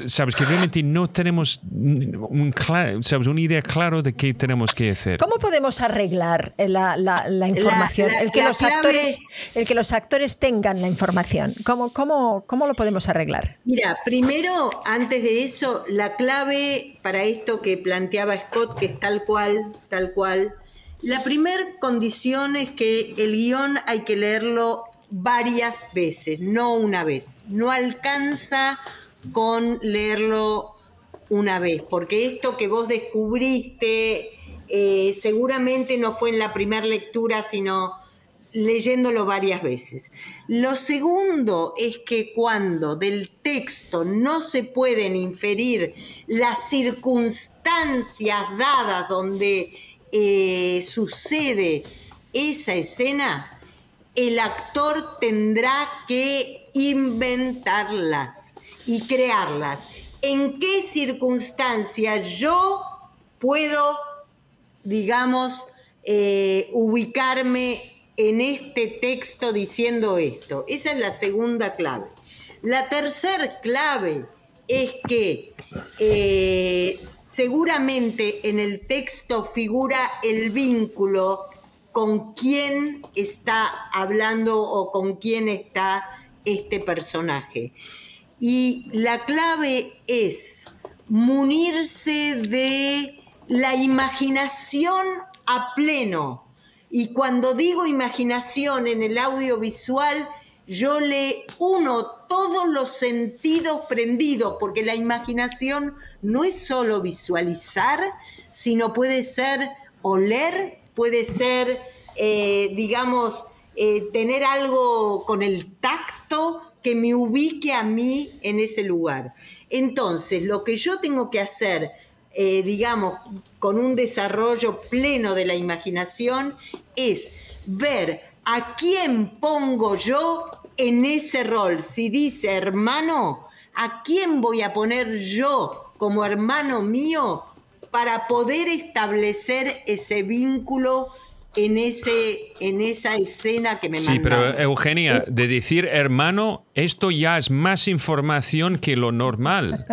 sabes que realmente no tenemos un, sabes, una idea clara de qué tenemos que hacer. ¿Cómo podemos arreglar la, la, información? el, que los actores, el que los actores tengan la información. ¿Cómo, cómo, ¿Cómo lo podemos arreglar? Mira, primero, antes de eso, la clave para esto que planteaba Scott, que es tal cual, tal cual, la primera condición es que el guion hay que leerlo varias veces, no una vez. No alcanza con leerlo una vez, porque esto que vos descubriste eh, seguramente no fue en la primera lectura, sino leyéndolo varias veces. Lo segundo es que cuando del texto no se pueden inferir las circunstancias dadas donde eh, sucede esa escena, el actor tendrá que inventarlas y crearlas. ¿En qué circunstancias yo puedo, digamos, eh, ubicarme en este texto diciendo esto? Esa es la segunda clave. La tercera clave es que eh, seguramente en el texto figura el vínculo con quién está hablando o con quién está este personaje. Y la clave es munirse de la imaginación a pleno. Y cuando digo imaginación en el audiovisual, yo le uno todos los sentidos prendidos, porque la imaginación no es solo visualizar, sino puede ser oler, puede ser, eh, digamos, eh, tener algo con el tacto, que me ubique a mí en ese lugar. Entonces, lo que yo tengo que hacer, eh, digamos, con un desarrollo pleno de la imaginación, es ver a quién pongo yo en ese rol. Si dice hermano, ¿a quién voy a poner yo como hermano mío para poder establecer ese vínculo en, ese, en esa escena que me Sí, pero Eugenia, de decir hermano, esto ya es más información que lo normal.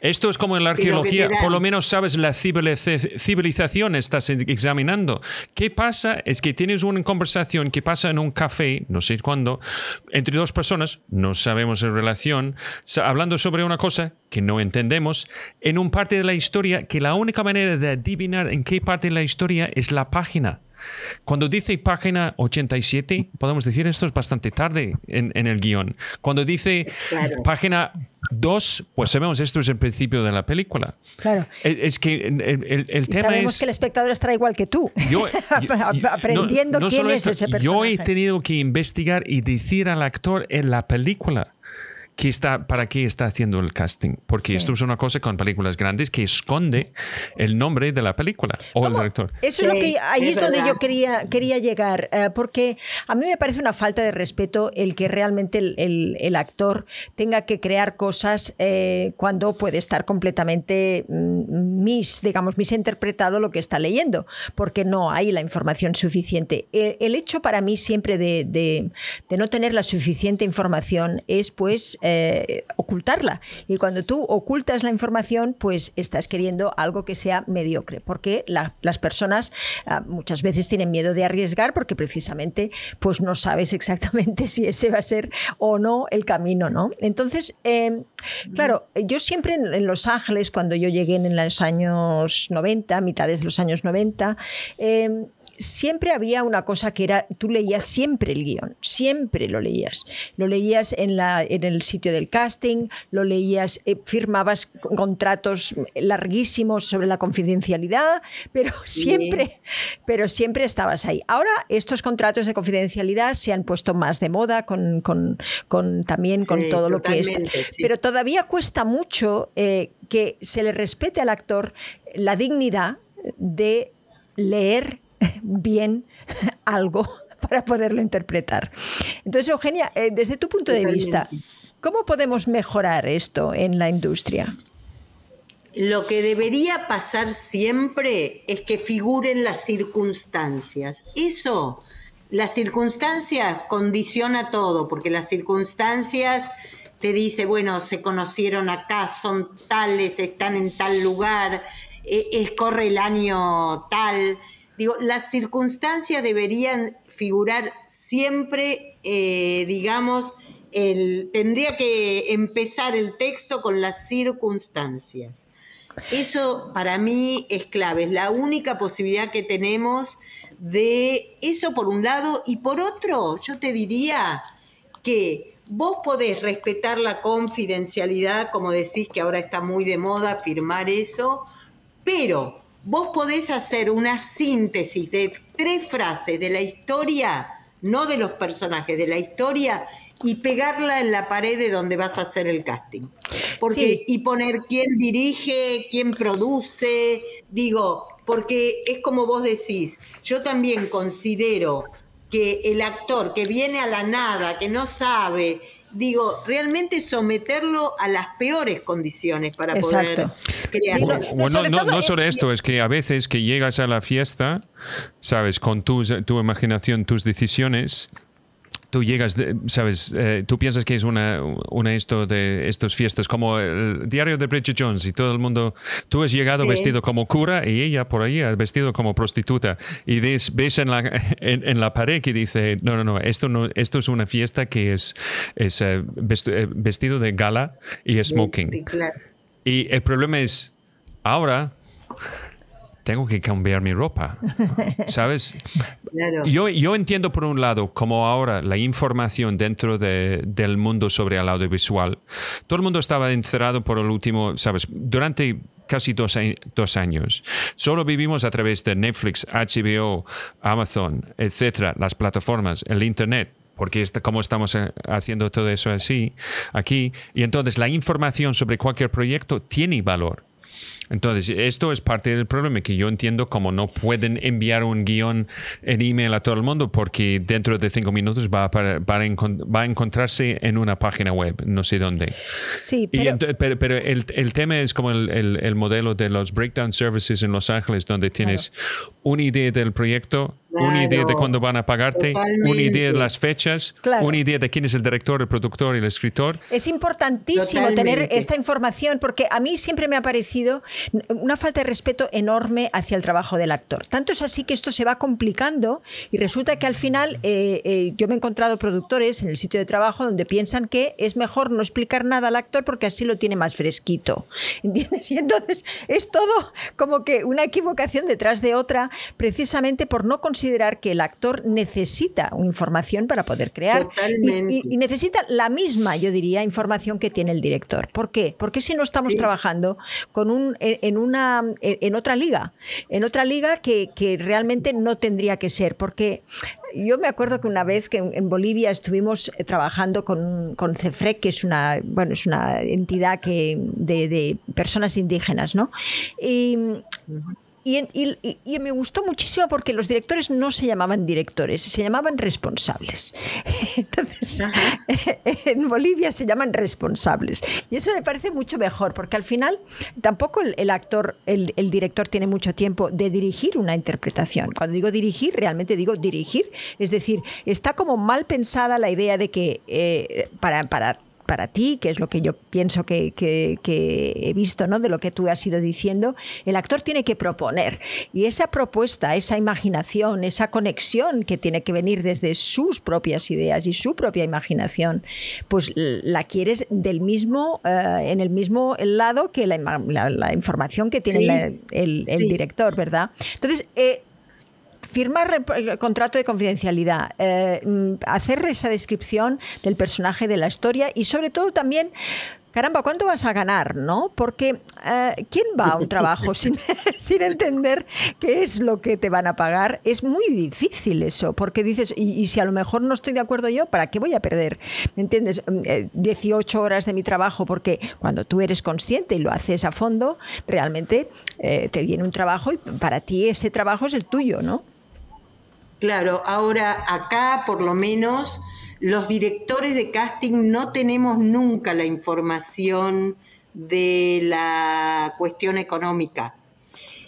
Esto es como en la arqueología, por lo menos sabes la civilización estás examinando. ¿Qué pasa? Es que tienes una conversación que pasa en un café, no sé cuándo, entre dos personas, no sabemos en relación, hablando sobre una cosa que no entendemos, en un parte de la historia que la única manera de adivinar en qué parte de la historia es la página. Cuando dice página 87, podemos decir esto es bastante tarde en, el guion. Cuando dice página 2, pues sabemos esto es el principio de la película. Claro. Es, que el, el, tema sabemos que el espectador estará igual que tú, aprendiendo quién es ese personaje. Yo he tenido que investigar y decir al actor en la película está, ¿para qué está haciendo el casting? Porque esto es una cosa con películas grandes que esconde el nombre de la película o el director. Eso es lo que ahí es, donde yo quería, quería llegar, eh, porque a mí me parece una falta de respeto el que realmente el, el, actor tenga que crear cosas eh, cuando puede estar completamente mm, mis, digamos, misinterpretado lo que está leyendo, porque no hay la información suficiente. El, hecho para mí siempre de, de, de no tener la suficiente información es pues eh, ocultarla. Y cuando tú ocultas la información, pues estás queriendo algo que sea mediocre, porque las personas ah, muchas veces tienen miedo de arriesgar porque precisamente pues no sabes exactamente si ese va a ser o no el camino, ¿no? Entonces, em, claro, yo siempre en, Los Ángeles, cuando yo llegué en los años 90, mitades de los años 90, siempre había una cosa que era, tú leías siempre el guion, siempre lo leías. Lo leías en, la, en el sitio del casting, lo leías, eh, firmabas contratos larguísimos sobre la confidencialidad, pero siempre, pero siempre estabas ahí. Ahora estos contratos de confidencialidad se han puesto más de moda con, con, con también con todo lo que es. Pero todavía cuesta mucho eh, que se le respete al actor la dignidad de leer bien algo para poderlo interpretar. Entonces, Eugenia, eh, desde tu punto de vista, ¿cómo podemos mejorar esto en la industria? Lo que debería pasar siempre es que figuren las circunstancias. Eso, las circunstancias condiciona todo, porque las circunstancias te dice, bueno, se conocieron acá, son tales, están en tal lugar, e, es, corre el año tal. Digo, las circunstancias deberían figurar siempre, eh, digamos, tendría que empezar el texto con las circunstancias. Eso para mí es clave, es la única posibilidad que tenemos de eso por un lado y por otro, yo te diría que vos podés respetar la confidencialidad, como decís que ahora está muy de moda firmar eso, pero vos podés hacer una síntesis de tres frases de la historia, no de los personajes, de la historia, y pegarla en la pared de donde vas a hacer el casting. Porque, Y poner quién dirige, quién produce, digo, porque es como vos decís, yo también considero que el actor que viene a la nada, que no sabe, digo, realmente someterlo a las peores condiciones para poder crear. bueno, no, no, solo esto, es que a veces que llegas a la fiesta, sabes, con tu imaginación, tus decisiones, tú llegas, sabes, eh, tú piensas que es una, una esto de estas fiestas como el diario de Bridget Jones y todo el mundo, tú has llegado vestido como cura y ella por ahí ha vestido como prostituta. Y ves, ves en, la, en, la pared que dice, no, no, no, esto, no, esto es una fiesta que es, es eh, eh, vestido de gala y smoking. Y el problema es, ahora tengo que cambiar mi ropa, ¿sabes? Yo, yo entiendo por un lado como ahora la información dentro de, del mundo sobre el audiovisual, todo el mundo estaba encerrado por el último, ¿sabes? Durante casi dos, dos, años. Solo vivimos a través de Netflix, HBO, Amazon, etcétera, las plataformas, el Internet, porque está, como estamos eh, haciendo todo eso así aquí, y entonces la información sobre cualquier proyecto tiene valor. Entonces, esto es parte del problema que yo entiendo como no pueden enviar un guion en email a todo el mundo porque dentro de cinco minutos va a, va a encontrarse en una página web, no sé dónde. Sí, pero, pero, el, el, tema es como el, el, modelo de los breakdown services en Los Ángeles, donde tienes una idea del proyecto, una idea de cuándo van a pagarte, una idea de las fechas, una idea de quién es el director, el productor y el escritor. Es importantísimo tener esta información porque a mí siempre me ha parecido una falta de respeto enorme hacia el trabajo del actor. Tanto es así que esto se va complicando y resulta que al final eh, eh, yo me he encontrado productores en el sitio de trabajo donde piensan que es mejor no explicar nada al actor porque así lo tiene más fresquito. ¿Entiendes? Y entonces es todo como que una equivocación detrás de otra precisamente por no considerar considerar que el actor necesita información para poder crear y, necesita la misma, yo diría, información que tiene el director. ¿Por qué? Porque si no estamos trabajando con un, en, una, en otra liga, en otra liga que, que realmente no tendría que ser, porque yo me acuerdo que una vez que en Bolivia estuvimos eh, trabajando con, con CEFREC, que es una, bueno, es una entidad que, de, de personas indígenas, ¿no? Y, y, me gustó muchísimo porque los directores no se llamaban directores, se llamaban responsables. Entonces, en Bolivia se llaman responsables. Y eso me parece mucho mejor, porque al final tampoco el, actor, el, director tiene mucho tiempo de dirigir una interpretación. Cuando digo dirigir, realmente digo dirigir. Es decir, está como mal pensada la idea de que eh, para, para para ti, que es lo que yo pienso que, he visto ¿no? de lo que tú has ido diciendo, el actor tiene que proponer. Y esa propuesta, esa imaginación, esa conexión que tiene que venir desde sus propias ideas y su propia imaginación, pues la quieres del mismo, eh, en el mismo lado que la, información que tiene el, director, ¿verdad? Entonces, eh, firmar el contrato de confidencialidad, eh, mm, hacer esa descripción del personaje, de la historia y sobre todo también caramba, ¿cuánto vas a ganar? ¿no? Porque eh, ¿quién va a un trabajo sin, sin, entender qué es lo que te van a pagar? Es muy difícil eso, porque dices, y, si a lo mejor no estoy de acuerdo yo, ¿para qué voy a perder? ¿Me entiendes? 18 mm, eh, horas de mi trabajo, porque cuando tú eres consciente y lo haces a fondo, realmente eh, te viene un trabajo y para ti ese trabajo es el tuyo, ¿no? Claro, ahora acá por lo menos los directores de casting no tenemos nunca la información de la cuestión económica.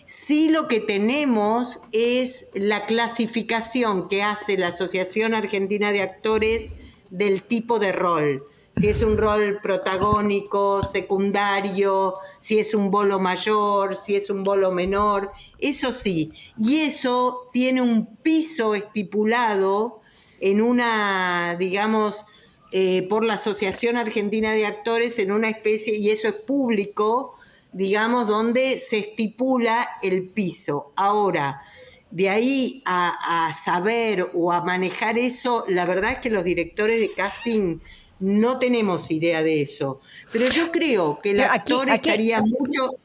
Sí lo que tenemos es la clasificación que hace la Asociación Argentina de Actores del tipo de rol. Si es un rol protagónico, secundario, si es un bolo mayor, si es un bolo menor, eso sí. Y eso tiene un piso estipulado en una, digamos, eh, por la Asociación Argentina de Actores, en una especie, y eso es público, digamos, donde se estipula el piso. Ahora, de ahí a, saber o a manejar eso, la verdad es que los directores de casting no tenemos idea de eso. Pero yo creo que el actor estaría mucho,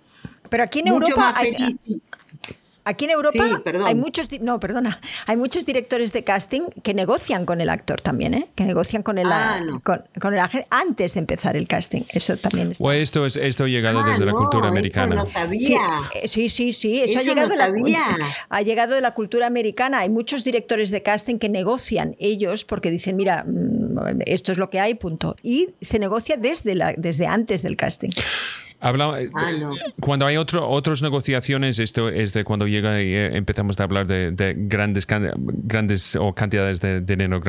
pero aquí en Europa Aquí en Europa hay muchos, no, perdona, hay muchos directores de casting que negocian con el actor también, ¿eh? que negocian con el, ah, con, el agente antes de empezar el casting. Eso también está. esto, es, esto ha llegado ah, desde la cultura americana. no sabía. Eh, sí, sí, sí, eso, ha, llegado de la, ha llegado de la cultura americana. Hay muchos directores de casting que negocian ellos porque dicen, mira, mm, esto es lo que hay, punto. Y se negocia desde, la, desde antes del casting. Eh, ah, cuando hay otro, otras negociaciones, esto es de cuando llega y eh, empezamos a hablar de, grandes, grandes o cantidades de dinero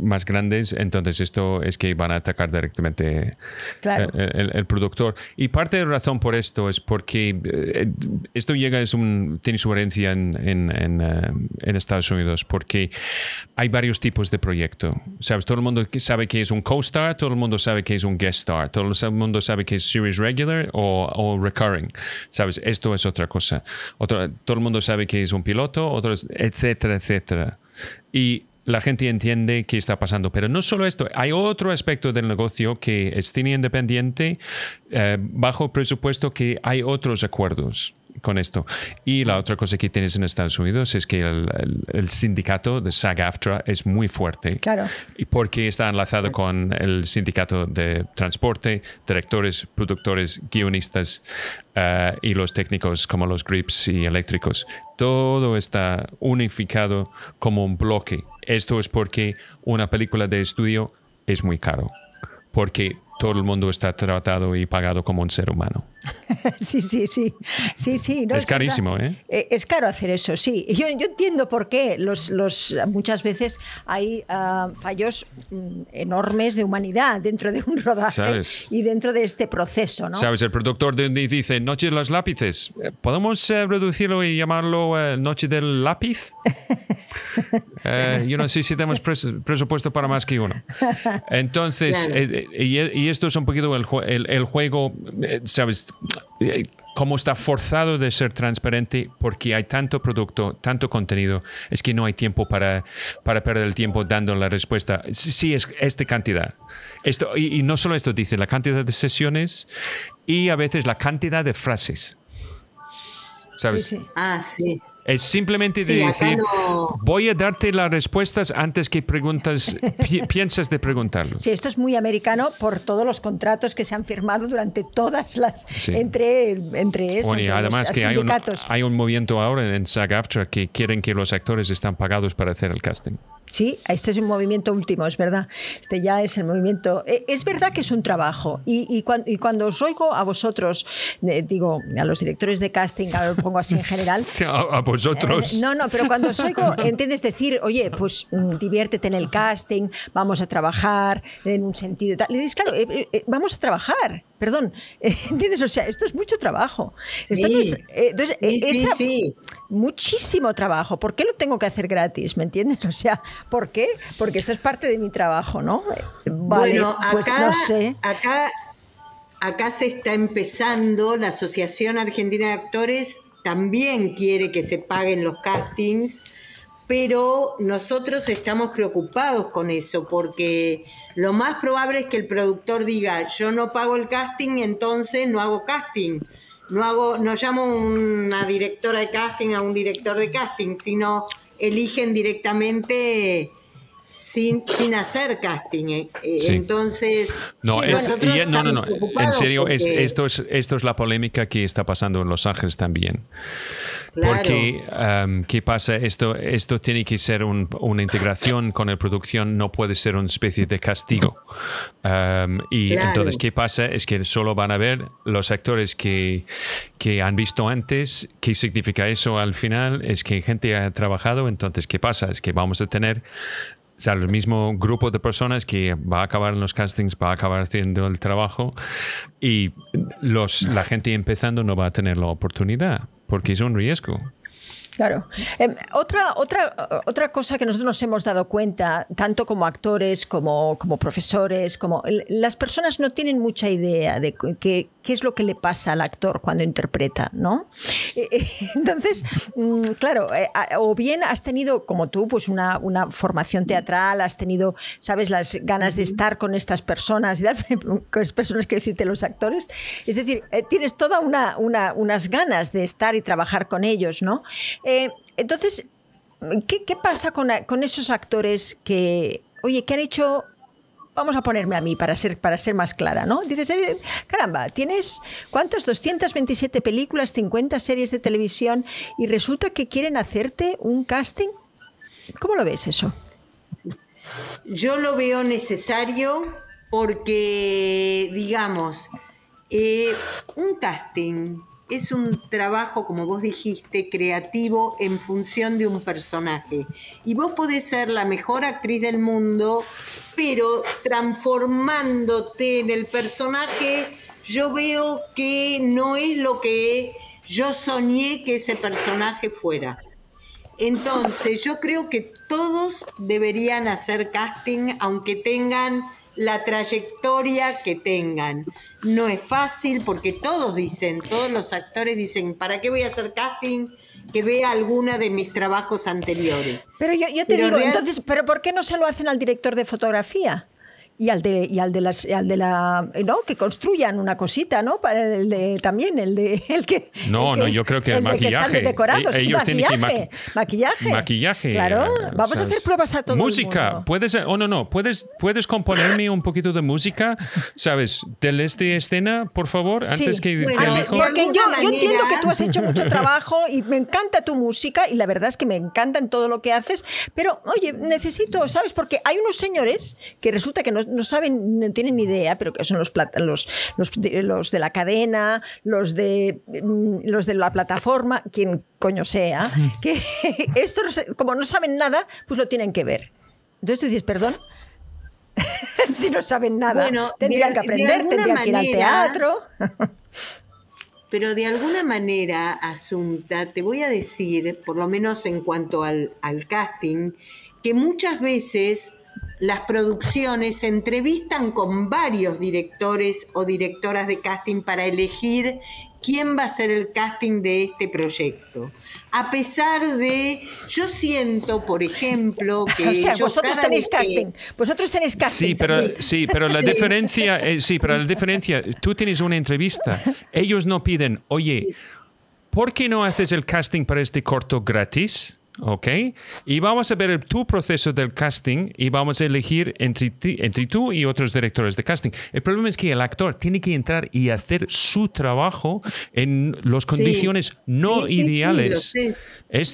más grandes, entonces esto es que van a atacar directamente eh, el, productor. Y parte de la razón por esto es porque esto llega, es un, tiene su herencia en, en, en, Estados Unidos, porque hay varios tipos de proyecto. ¿Sabes? Todo el mundo sabe que es un co-star, todo el mundo sabe que es un guest star, todo el mundo sabe que es series regular o, recurring. ¿Sabes? Esto es otra cosa. todo el mundo sabe que es un piloto, otros, etcétera, etcétera. Y la gente entiende qué está pasando. Pero no solo esto, hay otro aspecto del negocio que es cine independiente, eh, bajo presupuesto, que hay otros acuerdos con esto. Y la otra cosa que tienes en Estados Unidos es que el, sindicato de SAG-AFTRA es muy fuerte. Claro. Y porque está enlazado con el sindicato de transporte, directores, productores, guionistas eh, y los técnicos como los grips y eléctricos. Todo está unificado como un bloque. Esto es porque una película de estudio es muy caro. Porque todo el mundo está tratado y pagado como un ser humano. sí, sí, sí. sí, sí es, carísimo, ¿eh? ¿eh? Es caro hacer eso, sí. Yo, yo entiendo por qué los, los, muchas veces hay ah, fallos mm, enormes de humanidad dentro de un rodaje y dentro de este proceso, ¿no? ¿Sabes? El productor dice, Noche de los lápices. ¿Podemos eh, reducirlo y llamarlo eh, Noche del lápiz? yo no sé si tenemos presupuesto para más que uno. Entonces, y, esto es un poquito el, el, juego, eh, ¿sabes? Eh, cómo está forzado de ser transparente porque hay tanto producto, tanto contenido, es que no hay tiempo para, para perder el tiempo dando la respuesta. Sí, es esta cantidad. Esto, y, no solo esto dice, la cantidad de sesiones y a veces la cantidad de frases. ¿Sabes? Sí, sí. Ah, sí. Es simplemente decir, voy a darte las respuestas antes que preguntas, piensas de preguntarlo. Sí, esto es muy americano por todos los contratos que se han firmado durante todas las, entre, entre eso. y además que hay un, hay un, movimiento ahora en SAG-AFTRA que quieren que los actores están pagados para hacer el casting. Sí, este es un movimiento último, es verdad. Este ya es el movimiento. E, es verdad que es un trabajo. Y, cuando, os oigo a vosotros, eh, digo, a los directores de casting, a lo pongo así en general. a, vosotros. Eh, no, no, pero cuando os oigo, entiendes decir, oye, pues mm, diviértete en el casting, vamos a trabajar en un sentido. Tal. Le dices, claro, eh, vamos a trabajar perdón, ¿entiendes? O sea, esto es mucho trabajo. Esto es, entonces, sí, muchísimo trabajo. ¿Por qué lo tengo que hacer gratis? ¿Me entiendes? O sea, ¿Por qué? Porque esto es parte de mi trabajo, ¿no? Vale, bueno, pues no sé. Acá, acá se está empezando, la Asociación Argentina de Actores también quiere que se paguen los castings pero nosotros estamos preocupados con eso porque lo más probable es que el productor diga, yo no pago el casting, entonces no hago casting. No hago, no llamo una directora de casting a un director de casting, sino eligen directamente sin, sin hacer casting. Eh. Eh, entonces, no, no, no, no, en serio, esto, es, esto es la polémica que está pasando en Los Ángeles también. Porque, um, ¿qué pasa? Esto, esto tiene que ser una integración con la producción, no puede ser una especie de castigo. Um, y entonces, ¿qué pasa? Es que solo van a ver los actores que, que han visto antes. ¿Qué significa eso al final? Es que gente ha trabajado, entonces, ¿qué pasa? Es que vamos a tener o sea, el mismo grupo de personas que va a acabar en los castings, va a acabar haciendo el trabajo y los, la gente empezando no va a tener la oportunidad porque es un riesgo. Claro. Em, otra, otra, otra cosa que nosotros nos hemos dado cuenta, tanto como actores, como, como profesores, como las personas no tienen mucha idea de qué, qué es lo que le pasa al actor cuando interpreta, ¿no? Eh, eh, entonces, mm, claro, eh, o bien has tenido, como tú, pues una, una, formación teatral, has tenido, sabes, las ganas de estar con estas personas, y con las personas que decirte los actores, es decir, tienes toda una, una, unas ganas de estar y trabajar con ellos, ¿no? entonces, ¿qué, ¿qué, pasa con, con esos actores que, oye, que han hecho vamos a ponerme a mí para ser, para ser más clara, ¿no? Dices, caramba, tienes cuántas, 227 películas, 50 series de televisión y resulta que quieren hacerte un casting. ¿Cómo lo ves eso? Yo lo veo necesario porque, digamos, eh, un casting es un trabajo, como vos dijiste, creativo en función de un personaje. Y vos podés ser la mejor actriz del mundo, pero transformándote en el personaje, yo veo que no es lo que yo soñé que ese personaje fuera. Entonces, yo creo que todos deberían hacer casting, aunque tengan la trayectoria que tengan. No es fácil porque todos dicen, todos los actores dicen, ¿para qué voy a hacer casting? Que vea alguna de mis trabajos anteriores. Pero yo, te digo, entonces, ¿pero por qué no se lo hacen al director de fotografía? Y al de, y al de, las, al de la no que construyan una cosita no para el de también el de el que no no yo creo que el, maquillaje que decorados, e-, ellos maquillaje, tienen que maquillaje maquillaje. claro vamos a hacer pruebas a todo música el mundo. puedes oh no no puedes puedes componerme un poquito de música sabes del este escena por favor antes que porque yo, yo entiendo que tú has hecho mucho trabajo y me encanta tu música y la verdad es que me encanta en todo lo que haces pero oye necesito sabes porque hay unos señores que resulta que no no saben, no tienen ni idea, pero que son los, los, los, los de la cadena, los de, mm, los de la plataforma, quien coño sea, que esto como no saben nada, pues lo tienen que ver. Entonces tú dices, perdón. si no saben nada, tendrían que aprender, tendrían que ir al teatro. pero de alguna manera, Asunta, te voy a decir, por lo menos en cuanto al, al casting, que muchas veces las producciones se entrevistan con varios directores o directoras de casting para elegir quién va a ser el casting de este proyecto. A pesar de, yo siento, por ejemplo, que... O sea, vosotros tenéis casting, vosotros tenéis casting. Sí, pero, sí, pero la diferencia, eh, sí, pero la diferencia, tú tienes una entrevista, ellos no piden, oye, ¿por qué no haces el casting para este corto gratis? ¿Ok? Y vamos a ver tu proceso del casting y vamos a elegir entre, entre tú y otros directores de casting. El problema es que el actor tiene que entrar y hacer su trabajo en las condiciones no ideales.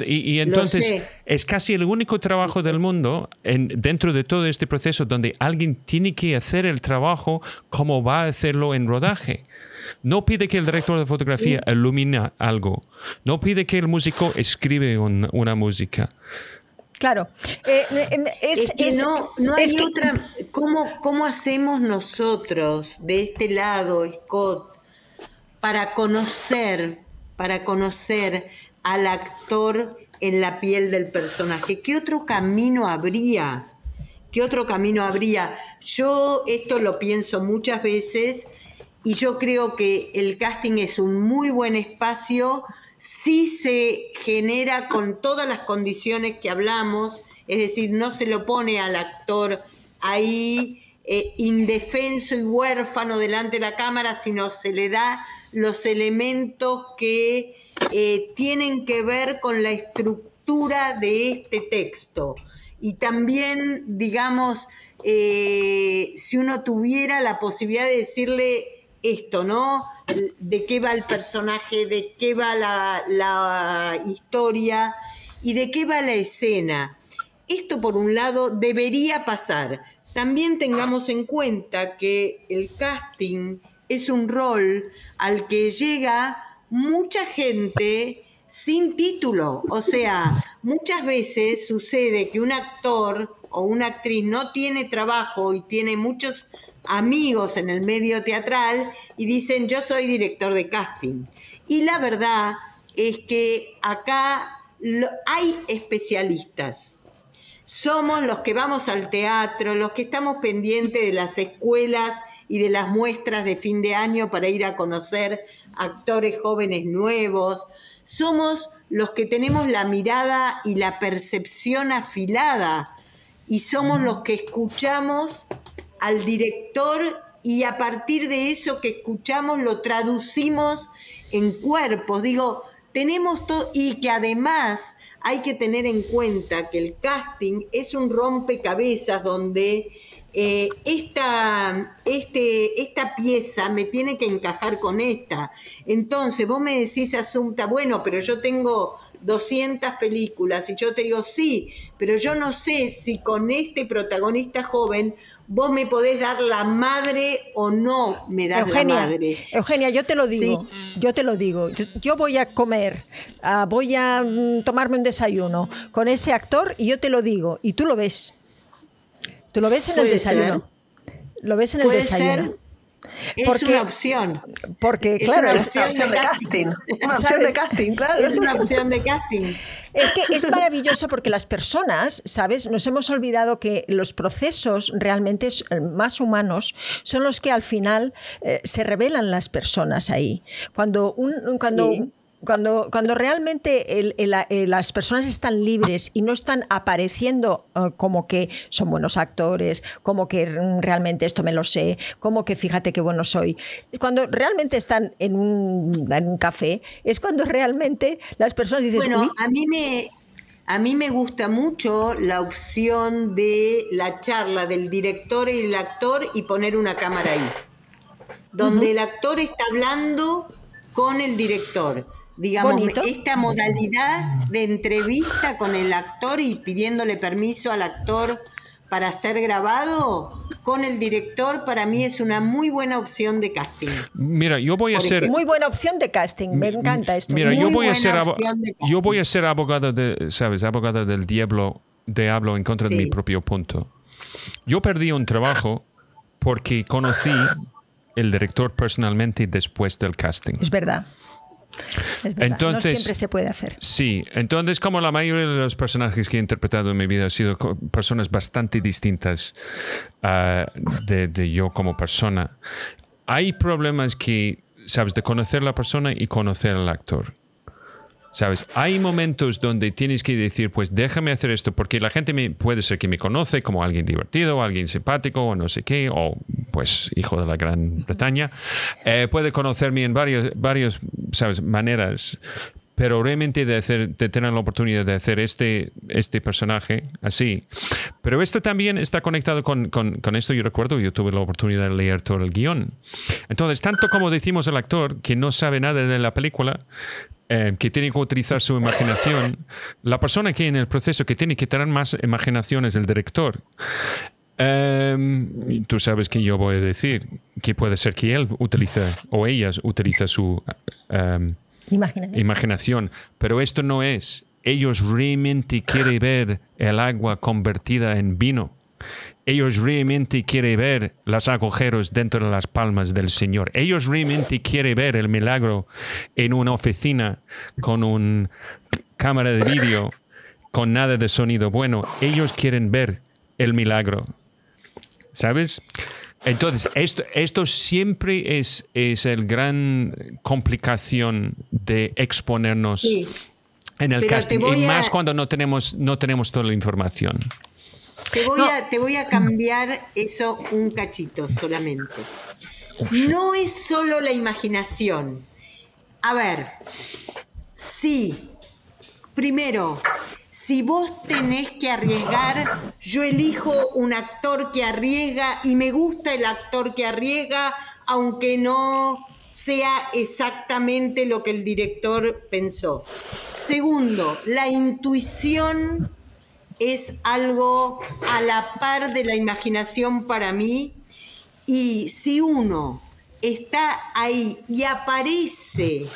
y, entonces es casi el único trabajo del mundo en, dentro de todo este proceso donde alguien tiene que hacer el trabajo como va a hacerlo en rodaje. No pide que el director de fotografía ilumine algo. No pide que el músico escribe una música. Claro. Eh, es, que no, hay otra. ¿cómo, ¿Cómo hacemos nosotros de este lado, Scott, para conocer, para conocer al actor en la piel del personaje? ¿Qué otro camino habría? ¿Qué otro camino habría? Yo esto lo pienso muchas veces y yo creo que el casting es un muy buen espacio sí se genera con todas las condiciones que hablamos, es decir, no se lo pone al actor ahí eh, indefenso y huérfano delante de la cámara, sino se le da los elementos que eh, tienen que ver con la estructura de este texto. Y también, digamos, eh, si uno tuviera la posibilidad de decirle esto, ¿no? De qué va el personaje, de qué va la, historia y de qué va la escena. Esto, por un lado, debería pasar. También tengamos en cuenta que el casting es un rol al que llega mucha gente sin título. O sea, muchas veces sucede que un actor o una actriz no tiene trabajo y tiene muchos amigos en el medio teatral y dicen yo soy director de casting. Y la verdad es que acá hay especialistas. Somos los que vamos al teatro, los que estamos pendientes de las escuelas y de las muestras de fin de año para ir a conocer actores jóvenes nuevos. Somos los que tenemos la mirada y la percepción afilada y somos los que escuchamos al director y a partir de eso que escuchamos lo traducimos en cuerpos. Digo, tenemos todo y que además hay que tener en cuenta que el casting es un rompecabezas donde eh, esta, este, esta pieza me tiene que encajar con esta. Entonces, vos me decís, Asunta, bueno, pero yo tengo 200 películas y yo te digo, sí, pero yo no sé si con este protagonista joven vos me podés dar la madre o no me das la madre. Eugenia, yo te lo digo, yo te lo digo. Yo, voy a comer, ah, voy a mm, tomarme un desayuno con ese actor y yo te lo digo y tú lo ves. Tú lo ves en el desayuno. Lo ves en el desayuno. Es una opción. Porque, claro, es una opción de casting. Una opción de casting, claro. Es una opción de casting. Es que es maravilloso porque las personas, ¿sabes? Nos hemos olvidado que los procesos realmente más humanos son los que al final eh, se revelan las personas ahí. Cuando un, cuando cuando, cuando realmente las personas están libres y no están apareciendo eh, como que son buenos actores, como que realmente esto me lo sé, como que fíjate qué bueno soy, cuando realmente están en un, en un café, es cuando realmente las personas dicen... Bueno, a mí me... A mí me gusta mucho la opción de la charla del director y el actor y poner una cámara ahí, donde el actor está hablando con el director digamos, esta modalidad de entrevista con el actor y pidiéndole permiso al actor para ser grabado con el director para mí es una muy buena opción de casting. Mira, yo voy a ser muy buena opción de casting, me encanta esto. Mira, yo voy a ser yo voy a ser abogado de, sabes, abogado del diablo, de hablo en contra de mi propio punto. Yo perdí un trabajo porque conocí el director personalmente después del casting. Es verdad. Entonces, no siempre se puede hacer. Sí, entonces como la mayoría de los personajes que he interpretado en mi vida han sido personas bastante distintas ah, de, yo como persona, hay problemas que, sabes, de conocer la persona y conocer al actor. ¿Sabes? Hay momentos donde tienes que decir, pues déjame hacer esto, porque la gente me, puede ser que me conoce como alguien divertido, alguien simpático, o no sé qué, o pues hijo de la Gran Bretaña. Eh, puede conocerme en varios, varios maneras, pero realmente de, hacer, de tener la oportunidad de hacer este, este personaje así. Pero esto también está conectado con, con, con, esto, yo recuerdo, yo tuve la oportunidad de leer todo el guion. Entonces, tanto como decimos el actor que no sabe nada de la película, eh, que tiene que utilizar su imaginación, la persona que en el proceso que tiene que tener más imaginación es el director. Em, tú sabes que yo voy a decir que puede ser que él utilice o ellas utiliza su em, imaginación, pero esto no es. Ellos realmente quieren ver el agua convertida en vino ellos realmente quieren ver los agujeros dentro de las palmas del Señor. Ellos realmente quieren ver el milagro en una oficina con una cámara de vídeo, con nada de sonido bueno. Ellos quieren ver el milagro. ¿Sabes? Entonces, esto, esto siempre es, es el gran complicación de exponernos en el casting, y más cuando no tenemos, no tenemos toda la información. Te voy, a, te voy a cambiar eso un cachito solamente. No es solo la imaginación. A ver, sí, primero, si vos tenés que arriesgar, yo elijo un actor que arriesga y me gusta el actor que arriesga, aunque no sea exactamente lo que el director pensó. Segundo, la intuición es algo a la par de la imaginación para mí y si uno está ahí y aparece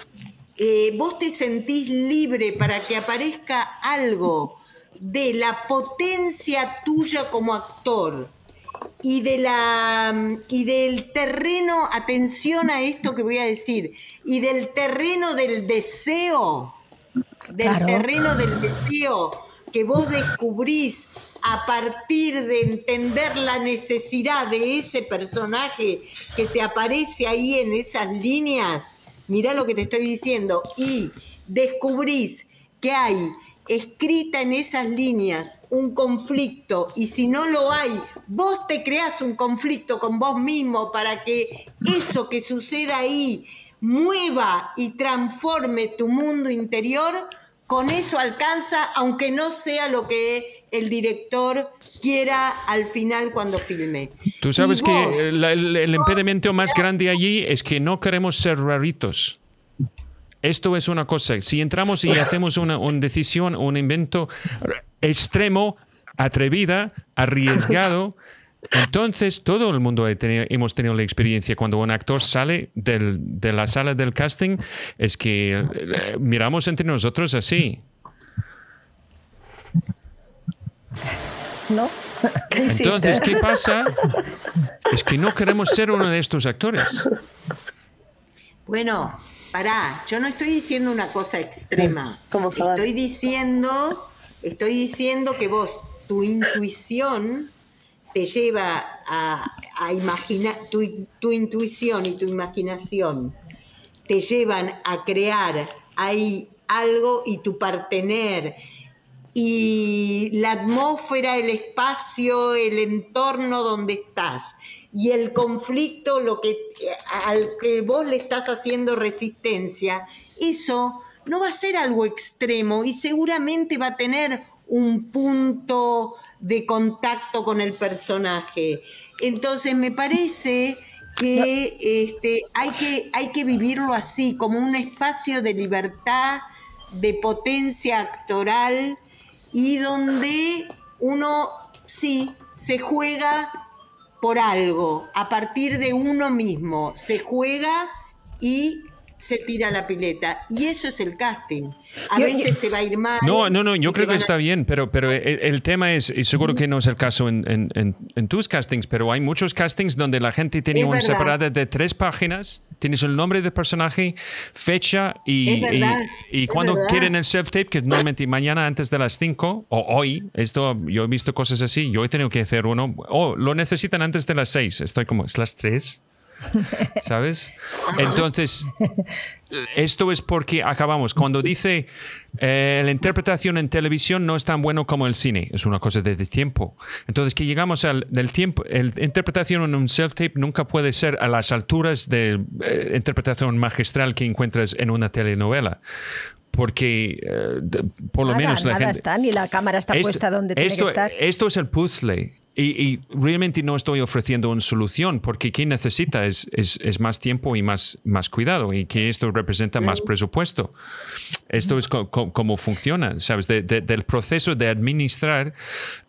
eh, vos te sentís libre para que aparezca algo de la potencia tuya como actor y de la y del terreno, atención a esto que voy a decir, y del terreno del deseo, del terreno del deseo que vos descubrís a partir de entender la necesidad de ese personaje que te aparece ahí en esas líneas, mirá lo que te estoy diciendo, y descubrís que hay escrita en esas líneas un conflicto y si no lo hay, vos te creás un conflicto con vos mismo para que eso que suceda ahí mueva y transforme tu mundo interior, con eso alcanza, aunque no sea lo que el director quiera al final cuando filme. Tú sabes que el, impedimento más grande allí es que no queremos ser raritos. Esto es una cosa. Si entramos y hacemos una, decisión, un invento extremo, atrevida, arriesgado, entonces todo el mundo hemos tenido la experiencia cuando un actor sale de la sala del casting, es que eh, miramos entre nosotros así. ¿No? Entonces, ¿qué pasa? Es que no queremos ser uno de estos actores. Bueno, pará, yo no estoy diciendo una cosa extrema. estoy diciendo, estoy diciendo que vos, tu intuición te lleva a, imaginar, tu, tu intuición y tu imaginación te llevan a crear ahí algo y tu partener y la atmósfera, el espacio, el entorno donde estás. Y el conflicto, lo que al que vos le estás haciendo resistencia, eso no va a ser algo extremo y seguramente va a tener un punto de contacto con el personaje. Entonces me parece que, este, hay que hay que vivirlo así, como un espacio de libertad, de potencia actoral y donde uno sí se juega por algo, a partir de uno mismo, se juega y se tira la pileta. Y eso es el casting. A veces te va a ir mal. No, no, no, yo creo que está bien, pero, pero el, tema es, y seguro que no es el caso en, tus castings, pero hay muchos castings donde la gente tiene una separada de tres páginas, tienes el nombre del personaje, fecha y, y, cuando quieren el self-tape, que normalmente mañana antes de las 5 o hoy, esto yo he visto cosas así, yo he tenido que hacer uno, o lo necesitan antes de las 6, estoy como, ¿es las 3? ¿Sabes? Entonces, esto es porque acabamos. Cuando dice eh, la interpretación en televisión no es tan bueno como el cine, es una cosa de, tiempo. Entonces, que llegamos al del tiempo, la interpretación en un self-tape nunca puede ser a las alturas de eh, interpretación magistral que encuentras en una telenovela porque eh, por lo menos la gente, está, ni la cámara está puesta donde tiene que estar. Esto es el puzzle y, realmente no estoy ofreciendo una solución porque quien necesita es, es, más tiempo y más, más cuidado y que esto representa más presupuesto. Esto es como funciona, ¿sabes? del proceso de administrar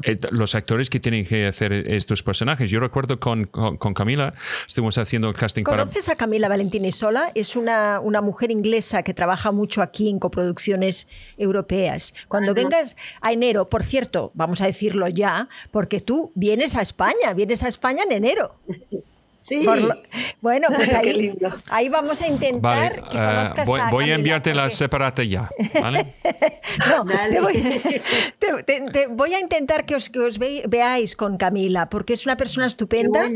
eh, los actores que tienen que hacer estos personajes. Yo recuerdo con, con, Camila, estuvimos haciendo el casting ¿Conoces a Camila Valentini Sola? Es una, una mujer inglesa que trabaja mucho aquí en coproducciones europeas. Cuando vengas a enero, por cierto, vamos a decirlo ya, porque tú vienes a España, vienes a España en enero. Sí. bueno, pues ahí, ahí, vamos a intentar que eh, conozcas voy, a voy a enviarte la separata ya. ¿vale? no, te voy, a intentar que os, que os veáis con Camila, porque es una persona estupenda.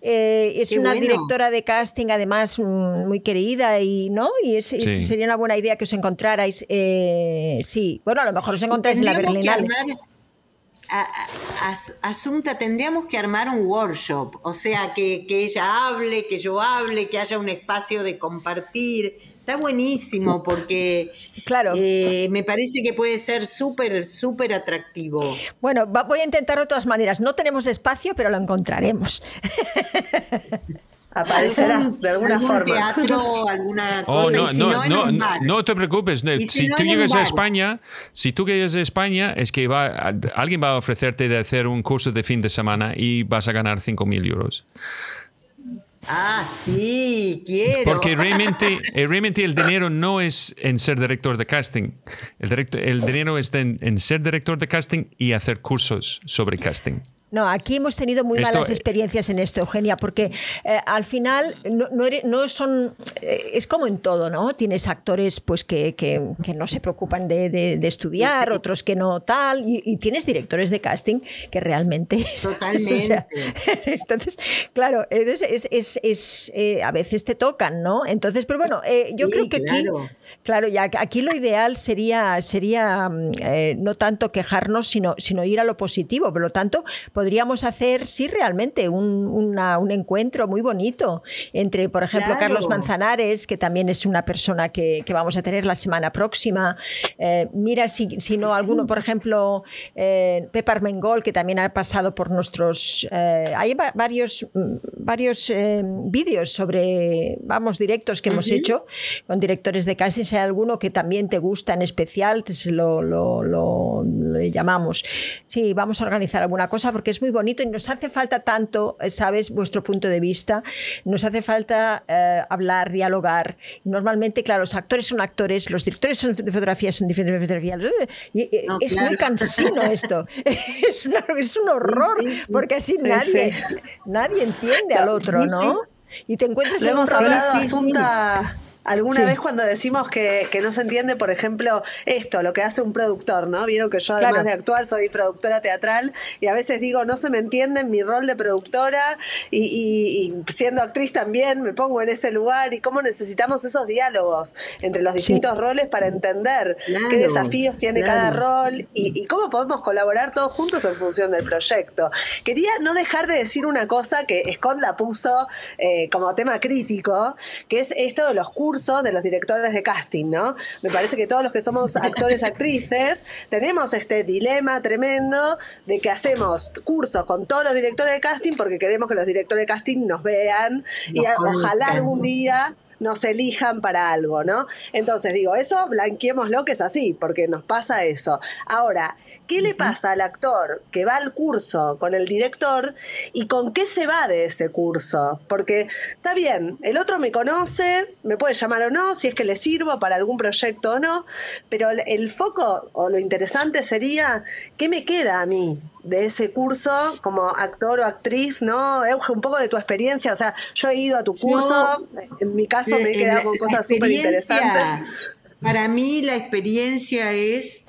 Eh, es una directora de casting, además mm, muy querida, y no y sería una buena idea que os encontrarais. Eh, sí, bueno, a lo mejor os encontráis en la Berlinale. Asunta, tendríamos que armar un workshop, o sea, que, ella hable, que yo hable, que haya un espacio de compartir. Está buenísimo porque claro. Eh, me parece que puede ser súper, súper atractivo. Bueno, voy a intentar de todas maneras. No tenemos espacio, pero lo encontraremos. aparecerá de alguna forma. Teatro, alguna oh, cosa. no, no, no, no, te preocupes. Si, tú llegas a España, si tú llegas a España, es que va, alguien va a ofrecerte de hacer un curso de fin de semana y vas a ganar 5.000 euros. Ah, sí, quiero. Porque realmente, eh, realmente el dinero no es en ser director de casting. El, el dinero está en ser director de casting y hacer cursos sobre casting. No, aquí hemos tenido muy malas eh, experiencias en esto, Eugenia, porque eh, al final no, no, son. Eh, es como en todo, ¿no? Tienes actores pues que, que, no se preocupan de, de, estudiar, otros que no tal, y, tienes directores de casting que realmente. Totalmente. entonces, claro, es, es, es a veces te tocan, ¿no? Entonces, pero bueno, yo creo que aquí. Claro, ya aquí lo ideal sería, sería mm, no tanto quejarnos, sino, sino ir a lo positivo. Por lo tanto, podríamos hacer, sí, realmente un, encuentro muy bonito entre, por ejemplo, Carlos Manzanares, que también es una persona que, vamos a tener la semana próxima. Eh, mira, si, si, no, alguno, por ejemplo, eh, Pepe Armengol, que también ha pasado por nuestros... Eh, hay varios, mm, varios eh, vídeos sobre, vamos, directos que hemos hecho con directores de casting. Si hay alguno que también te gusta en especial, lo, lo, lo, le llamamos. Sí, vamos a organizar alguna cosa porque es muy bonito y nos hace falta tanto, eh, ¿sabes?, vuestro punto de vista, nos hace falta eh, hablar, dialogar. Normalmente, claro, los actores son actores, los directores son de fotografía son diferentes de fotografía. Eh, es muy cansino esto, es, es, un horror, porque así nadie, nadie entiende al otro, ¿no? Y te encuentras en un hablado, Alguna vez cuando decimos que, que, no se entiende, por ejemplo, esto, lo que hace un productor, ¿no? Vieron que yo además de actuar soy productora teatral y a veces digo, no se me entiende en mi rol de productora y, siendo actriz también me pongo en ese lugar y cómo necesitamos esos diálogos entre los distintos roles para entender qué desafíos tiene cada rol y, cómo podemos colaborar todos juntos en función del proyecto. Quería no dejar de decir una cosa que Scott la puso eh, como tema crítico, que es esto de los cursos de los directores de casting, ¿no? Me parece que todos los que somos actores, actrices, tenemos este dilema tremendo de que hacemos cursos con todos los directores de casting porque queremos que los directores de casting nos vean y ojalá algún día nos elijan para algo, ¿no? Entonces digo, eso blanqueémoslo que es así, porque nos pasa eso. Ahora, ¿Qué le pasa al actor que va al curso con el director y con qué se va de ese curso? Porque está bien, el otro me conoce, me puede llamar o no, si es que le sirvo para algún proyecto o no, pero el foco o lo interesante sería, ¿qué me queda a mí? de ese curso como actor o actriz, ¿no? Euge, un poco de tu experiencia, o sea, yo he ido a tu curso, en mi caso me he quedado con cosas súper interesantes. Para mí la experiencia es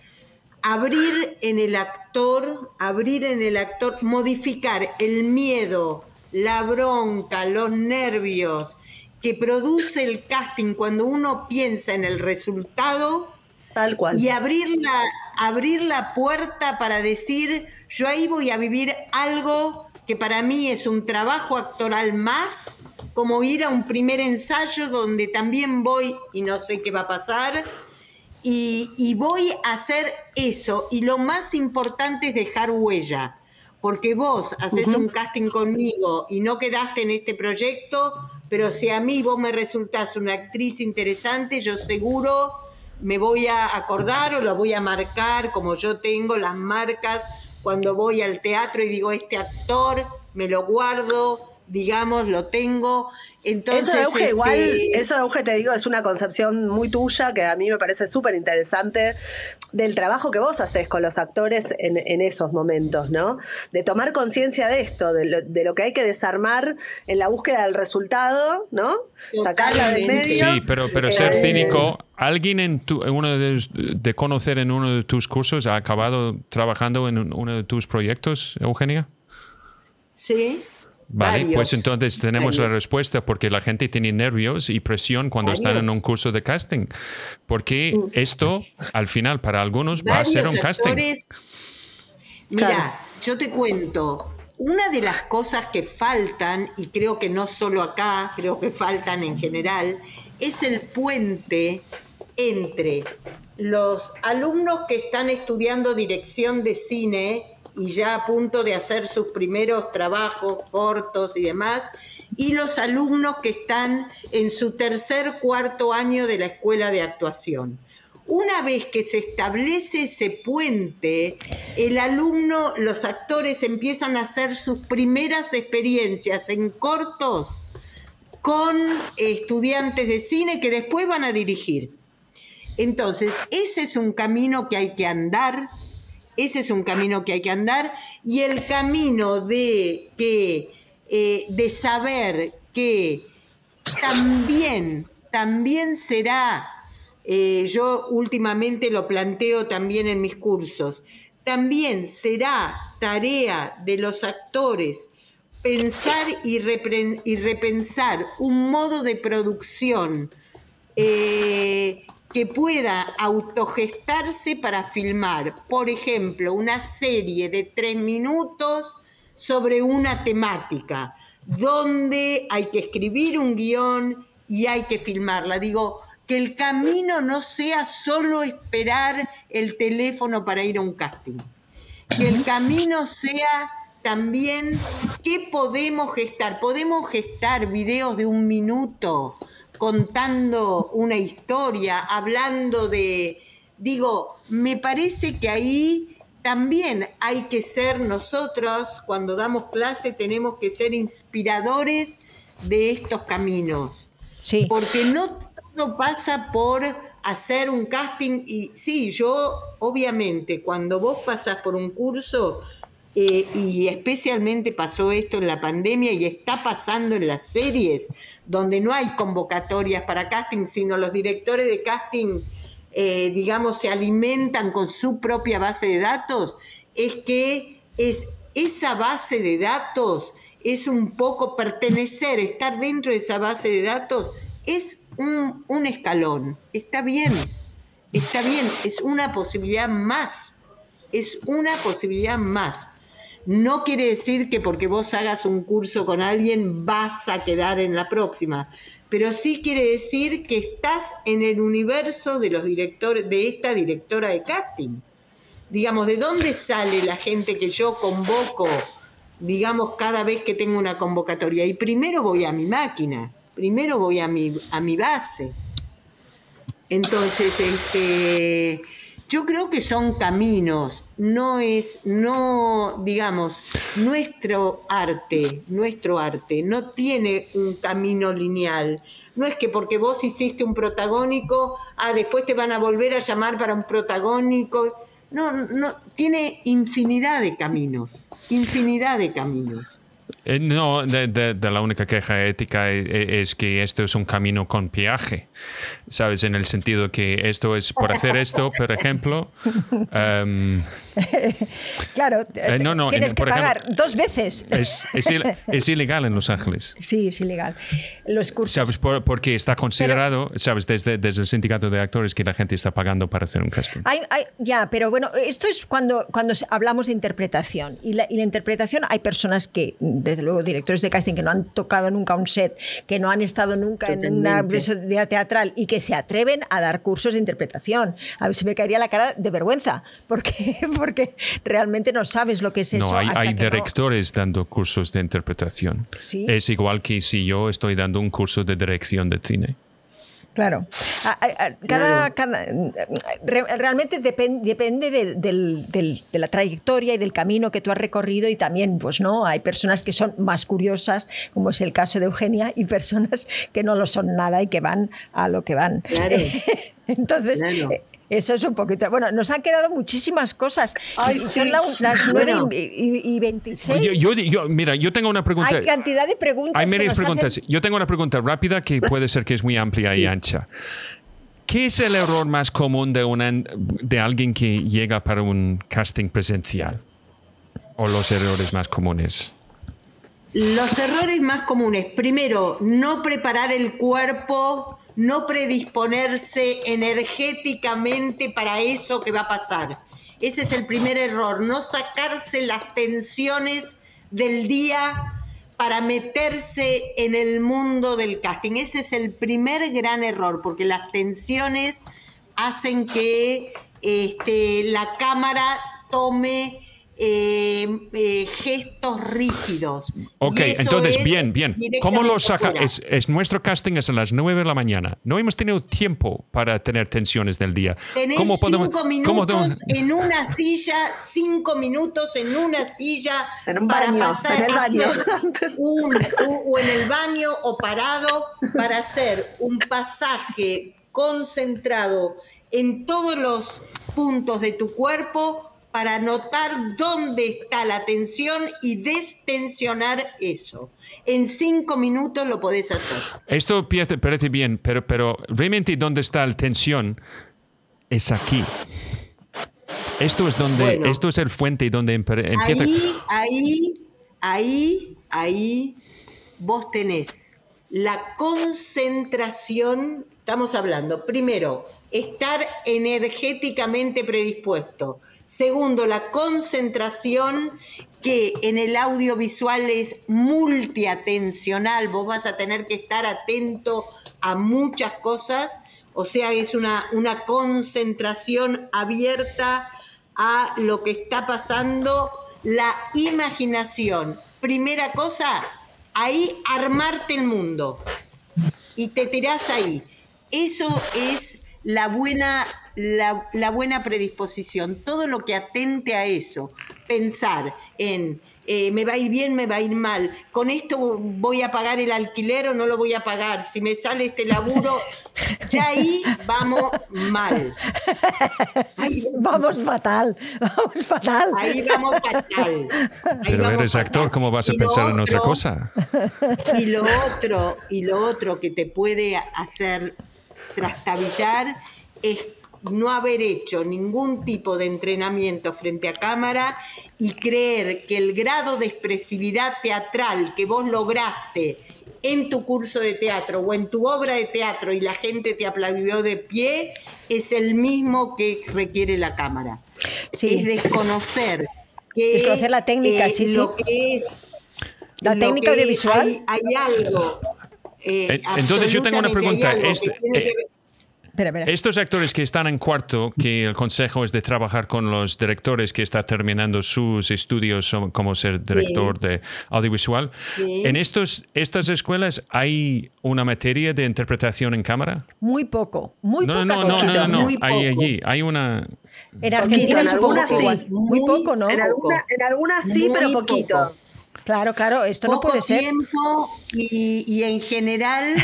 abrir en el actor, abrir en el actor, modificar el miedo, la bronca, los nervios que produce el casting cuando uno piensa en el resultado. Tal cual. Y abrir la, abrir la puerta para decir, yo ahí voy a vivir algo que para mí es un trabajo actoral más, como ir a un primer ensayo donde también voy y no sé qué va a pasar, y, voy a hacer eso. Y lo más importante es dejar huella. Porque vos haces un casting conmigo y no quedaste en este proyecto, pero si a mí vos me resultás una actriz interesante, yo seguro me voy a acordar o lo voy a marcar como yo tengo las marcas cuando voy al teatro y digo, este actor me lo guardo, digamos, lo tengo. Entonces, eso, Euge, igual, este, eso, Euge, te digo, es una concepción muy tuya que a mí me parece súper interesante. del trabajo que vos haces con los actores en, esos momentos, ¿no? De tomar conciencia de esto, de lo, que hay que desarmar en la búsqueda del resultado, ¿no? Sacarla del medio. Sí, pero, pero ser cínico, ¿alguien en tu, uno de, conocer en uno de tus cursos ha acabado trabajando en uno de tus proyectos, Eugenia? Sí. Vale, pues entonces tenemos la respuesta porque la gente tiene nervios y presión cuando están en un curso de casting. Porque mm. esto, al final, para algunos va a ser un casting. Mira, yo te cuento, una de las cosas que faltan, y creo que no solo acá, creo que faltan en general, es el puente entre los alumnos que están estudiando dirección de cine y ya a punto de hacer sus primeros trabajos cortos y demás, y los alumnos que están en su tercer, cuarto año de la escuela de actuación. Una vez que se establece ese puente, el alumno, los actores empiezan a hacer sus primeras experiencias en cortos con estudiantes de cine que después van a dirigir. Entonces, ese es un camino que hay que andar, ese es un camino que hay que andar. Y el camino de, que, eh, de saber que también, también será, eh, yo últimamente lo planteo también en mis cursos, también será tarea de los actores pensar y, repensar un modo de producción eh, que pueda autogestarse para filmar, por ejemplo, una serie de tres minutos sobre una temática, donde hay que escribir un guion y hay que filmarla. Digo, que el camino no sea solo esperar el teléfono para ir a un casting, que el camino sea también qué podemos gestar. Podemos gestar videos de un minuto, contando una historia, hablando de, digo, me parece que ahí también hay que ser nosotros, cuando damos clase, tenemos que ser inspiradores de estos caminos. Sí. Porque no todo pasa por hacer un casting y sí, yo obviamente cuando vos pasas por un curso, eh, y especialmente pasó esto en la pandemia y está pasando en las series, donde no hay convocatorias para casting, sino los directores de casting, eh, digamos, se alimentan con su propia base de datos, es que es esa base de datos es un poco pertenecer, estar dentro de esa base de datos, es un, un escalón, está bien, está bien, es una posibilidad más, es una posibilidad más. No quiere decir que porque vos hagas un curso con alguien vas a quedar en la próxima, pero sí quiere decir que estás en el universo de los directores, de esta directora de casting. Digamos, ¿de dónde sale la gente que yo convoco, digamos, cada vez que tengo una convocatoria? Y primero voy a mi máquina, primero voy a mi, a mi base. Entonces, este yo creo que son caminos, no es, no, digamos, nuestro arte, nuestro arte no tiene un camino lineal. No es que porque vos hiciste un protagónico, ah, después te van a volver a llamar para un protagónico. No, no, tiene infinidad de caminos, infinidad de caminos. Eh, no, de, la única queja ética e, e, es, que esto es un camino con peaje, ¿sabes? En el sentido que esto es por hacer esto, por ejemplo. Em, claro, eh, tienes que pagar dos veces. Es, ilegal en Los Ángeles. Sí, es ilegal. Los cursos. ¿Sabes? porque está considerado, ¿sabes? Desde, desde el sindicato de actores que la gente está pagando para hacer un casting. ya, pero bueno, esto es cuando, cuando hablamos de interpretación. Y la, y la interpretación, hay personas que desde luego directores de casting que no han tocado nunca un set, que no han estado nunca en una vida teatral y que se atreven a dar cursos de interpretación. A ver si me caería la cara de vergüenza, porque, porque realmente no sabes lo que es eso. No, hay, directores dando cursos de interpretación. Es igual que si yo estoy dando un curso de dirección de cine. Claro. Cada, realmente depende de, la trayectoria y del camino que tú has recorrido y también, pues no, hay personas que son más curiosas, como es el caso de Eugenia, y personas que no lo son nada y que van a lo que van. Entonces, eh, Eso es un poquito. Bueno, nos han quedado muchísimas cosas. Ay, Son la- las 9 Bueno. y, y 26. Yo, yo- yo- mira, yo tengo una pregunta. Hay cantidad de preguntas. Hay varias hacen- preguntas. Yo tengo una pregunta rápida que puede ser que es muy amplia y ancha. ¿Qué es el error más común de, una, de alguien que llega para un casting presencial? ¿O los errores más comunes? Los errores más comunes. Primero, no preparar el cuerpo, no predisponerse energéticamente para eso que va a pasar. Ese es el primer error, no sacarse las tensiones del día para meterse en el mundo del casting. Ese es el primer gran error, porque las tensiones hacen que este, la cámara tome eh, eh, gestos rígidos. Ok, entonces, es bien, bien. ¿Cómo lo saca? Es, es- nuestro casting es a las 9 de la mañana. No hemos tenido tiempo para tener tensiones del día. Tenés ¿Cómo podemos- cinco cómo minutos podemos- en una silla, cinco minutos en una silla En un para baño, pasar en el a baño. un, u- o en el baño o parado para hacer un pasaje concentrado en todos los puntos de tu cuerpo para notar dónde está la tensión y destensionar eso. En cinco minutos lo podés hacer. Esto parece, bien, pero, pero realmente donde está la tensión es aquí. Esto es donde, Bueno. esto es el fuente donde empe- empieza. Ahí, ahí, ahí, ahí vos tenés la concentración, estamos hablando, primero, estar energéticamente predispuesto. Segundo, la concentración que en el audiovisual es multiatencional, vos vas a tener que estar atento a muchas cosas, o sea, es una, una concentración abierta a lo que está pasando, la imaginación. Primera cosa, ahí armarte el mundo y te tirás ahí. Eso es la buena, la, la buena predisposición. Todo lo que atente a eso. Pensar en eh, me va a ir bien, me va a ir mal. Con esto voy a pagar el alquiler o no lo voy a pagar. Si me sale este laburo, ya ahí vamos mal. Ahí, Vamos fatal, vamos fatal. ahí vamos fatal. Ahí Pero vamos eres actor. ¿cómo vas a Y pensar en otra cosa? y lo otro, y lo otro que te puede hacer trastabillar es no haber hecho ningún tipo de entrenamiento frente a cámara y creer que el grado de expresividad teatral que vos lograste en tu curso de teatro o en tu obra de teatro y la gente te aplaudió de pie es el mismo que requiere la cámara. Sí. Es desconocer que Desconocer la técnica, sí. lo que es La técnica audiovisual. Hay, hay algo. Eh, Eh, entonces yo tengo una pregunta. Este- eh, Espera, espera. Estos actores que están en cuarto, que el consejo es de trabajar con los directores que están terminando sus estudios como ser director de audiovisual, Sí. ¿en estos, estas escuelas hay una materia de interpretación en cámara? Muy poco, muy no, no, no, no, no, no, Muy hay poco. allí, hay una... En Argentina en algunas sí. Muy Muy poco, ¿no? En, alguna- en algunas sí, Muy pero poco. poquito. Claro, claro, esto no puede ser. tiempo y, y en general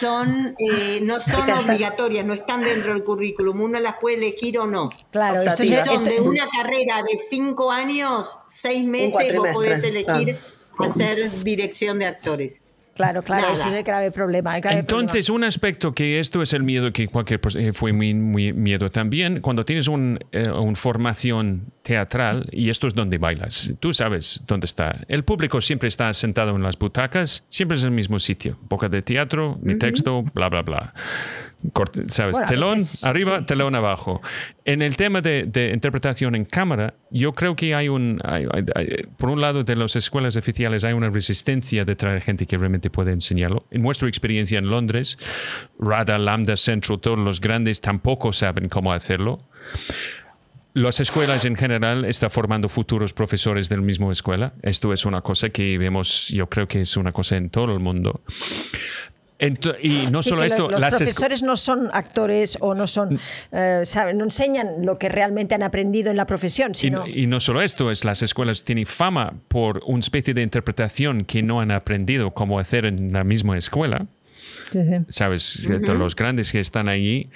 son eh, no son obligatorias, no están dentro del currículum. Uno las puede elegir o no. Claro, esto Si es, son esto- de una carrera de cinco años, seis meses, vos podés elegir claro. hacer dirección de actores. Claro, claro, Nada. ese es el grave problema. el grave Entonces, un aspecto que esto es el miedo que cualquier persona eh, fue muy, muy miedo también, cuando tienes un, eh, una formación teatral, y esto es donde bailas, tú sabes dónde está. El público siempre está sentado en las butacas, siempre es el mismo sitio, boca de teatro, mi texto, bla, bla, bla. Corte- ¿Sabes? Bueno, a telón veces, arriba, sí. telón abajo. En el tema de, de interpretación en cámara, yo creo que hay un, hay- hay- hay- por un lado, de las escuelas oficiales hay una resistencia de traer gente que realmente puede enseñarlo. En nuestra experiencia en Londres, RADA, Lambda, Central, todos los grandes tampoco saben cómo hacerlo. Las escuelas en general están formando futuros profesores de la misma escuela. Esto es una cosa que vemos, yo creo que es una cosa en todo el mundo. Y no Sí, solo esto, lo- los las profesores no son actores o no son, eh, saben, no enseñan lo que realmente han aprendido en la profesión, Y, sino y no solo esto, es las escuelas tienen fama por una especie de interpretación que no han aprendido cómo hacer en la misma escuela. ¿Sabes? Todos Los grandes que están allí.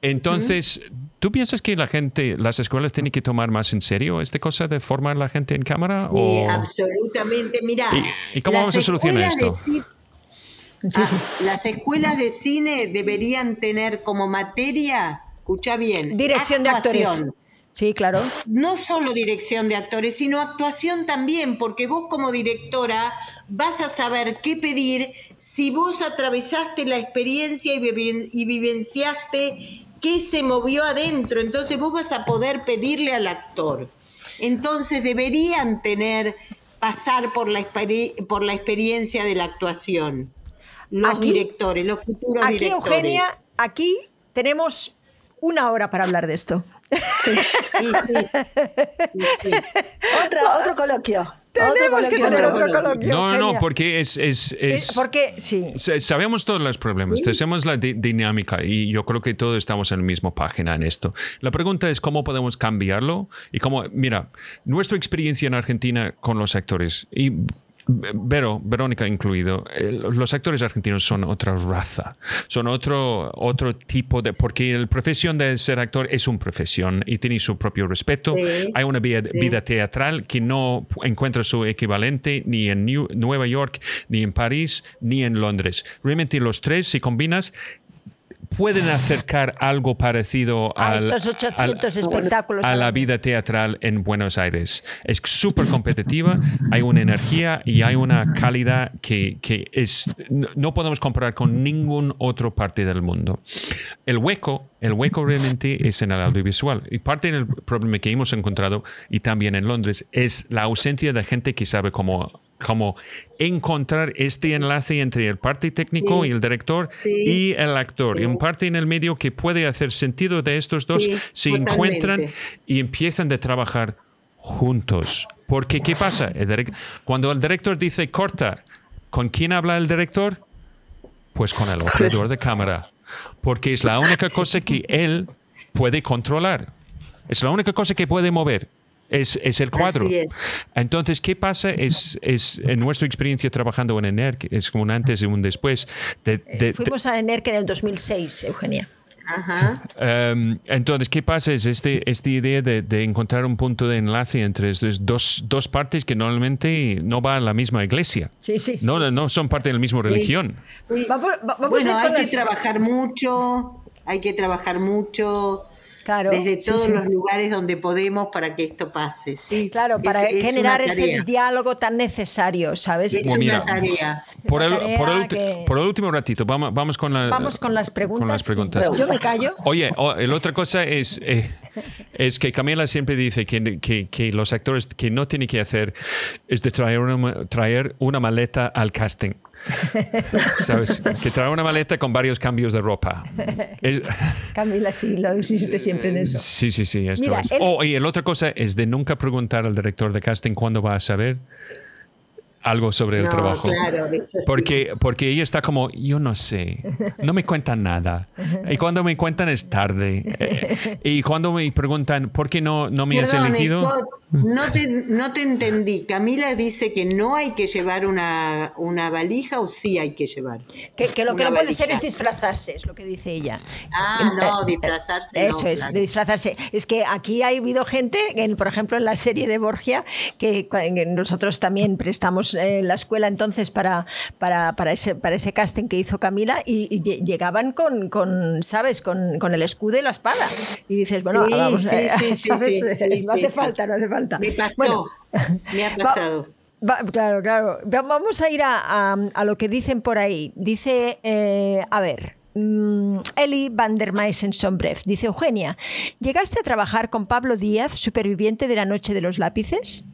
Entonces, ¿Tú piensas que la gente, las escuelas tienen que tomar más en serio esta cosa de formar a la gente en cámara? Sí, absolutamente. Mira, ¿Y, cómo vamos a solucionar esto? Ah, las escuelas de cine deberían tener como materia, escucha bien, dirección de actores. Sí, claro. No solo dirección de actores, sino actuación también, porque vos como directora vas a saber qué pedir si vos atravesaste la experiencia y, vivenciaste qué se movió adentro. Entonces vos vas a poder pedirle al actor. Entonces deberían tener, pasar por la, por la experiencia de la actuación. Los directores, los futuros aquí, directores. Eugenia, aquí tenemos una hora para hablar de esto. Sí, otro coloquio. Tenemos que tener otro coloquio. No, no, porque es. es, es porque, sí. Sabemos todos los problemas, sabemos la dinámica y yo creo que todos estamos en la misma página en esto. La pregunta es cómo podemos cambiarlo y cómo. Mira, nuestra experiencia en Argentina con los actores, y Vero, Verónica incluido, los actores argentinos son otra raza, son otro, otro tipo de, porque la profesión de ser actor es una profesión y tiene su propio respeto. Hay una vida, teatral que no encuentra su equivalente ni en Nueva York, ni en París, ni en Londres. Realmente los tres, si combinas, pueden acercar algo parecido a estos 800 espectáculos a la vida teatral en Buenos Aires. Es súper competitiva, hay una energía y hay una calidad que, que es, no podemos comparar con ningún otro parte del mundo. El hueco, el hueco realmente es en el audiovisual y parte del problema que hemos encontrado y también en Londres es la ausencia de gente que sabe cómo como encontrar este enlace entre el parte técnico y el director y el actor. Y un parte en el medio que puede hacer sentido de estos dos se encuentran y empiezan a trabajar juntos. Porque, ¿qué pasa? cuando el director dice corta, ¿con quién habla el director? Pues con el operador de cámara. Porque es la única cosa que él puede controlar. Es la única cosa que puede mover es, el cuadro. Entonces, ¿qué pasa? Es, es en nuestra experiencia trabajando en ENERC, es como un antes y un después. Eh, fuimos a ENERC en el 2006, Eugenia. Ajá. Em, entonces, ¿qué pasa? Es este, esta idea de, encontrar un punto de enlace entre estos dos, dos, partes que normalmente no van a la misma iglesia. Sí, sí. No, no son parte de la misma religión. bueno, hay que trabajar mucho, hay que trabajar mucho desde todos los lugares donde podemos para que esto pase. Sí, claro, para generar ese diálogo tan necesario, ¿sabes? Es una tarea. Por el, por, el, último ratito, vamos, vamos, con, la, vamos con las preguntas. Con las preguntas. Yo me callo. Oye, la otra cosa es, eh, es que Camila siempre dice que, que, que, los actores que no tienen que hacer es de traer una, traer una maleta al casting. ¿Sabes? Que trae una maleta con varios cambios de ropa. Camila, sí, lo insiste siempre en eso. Sí, sí, sí. Esto es. Oh, y la otra cosa es de nunca preguntar al director de casting cuándo va a saber algo sobre el trabajo. porque, porque ella está como, yo no sé, no me cuentan nada. Y cuando me cuentan es tarde. Eh, y cuando me preguntan, ¿por qué no, no me has elegido? no, te, no te entendí. Camila dice que no hay que llevar una, una valija o sí hay que llevar. Que, lo que no puede ser es disfrazarse, es lo que dice ella. Ah, no, disfrazarse. Eso es, disfrazarse. Es que aquí ha habido gente, por ejemplo, en la serie de Borgia, que nosotros también prestamos en la escuela entonces para, para, para, ese, para ese casting que hizo Camila y, llegaban con, con ¿sabes? Con, con, el escudo y la espada. Y dices, bueno, vamos, sí, ¿sabes? no hace falta, no hace falta. Me pasó, me ha pasado. claro, claro. Vamos a ir a, a, lo que dicen por ahí. Dice, eh, a ver, mm, Eli van der Meissen-Sombref. Dice Eugenia, ¿llegaste a trabajar con Pablo Díaz, superviviente de la Noche de los Lápices?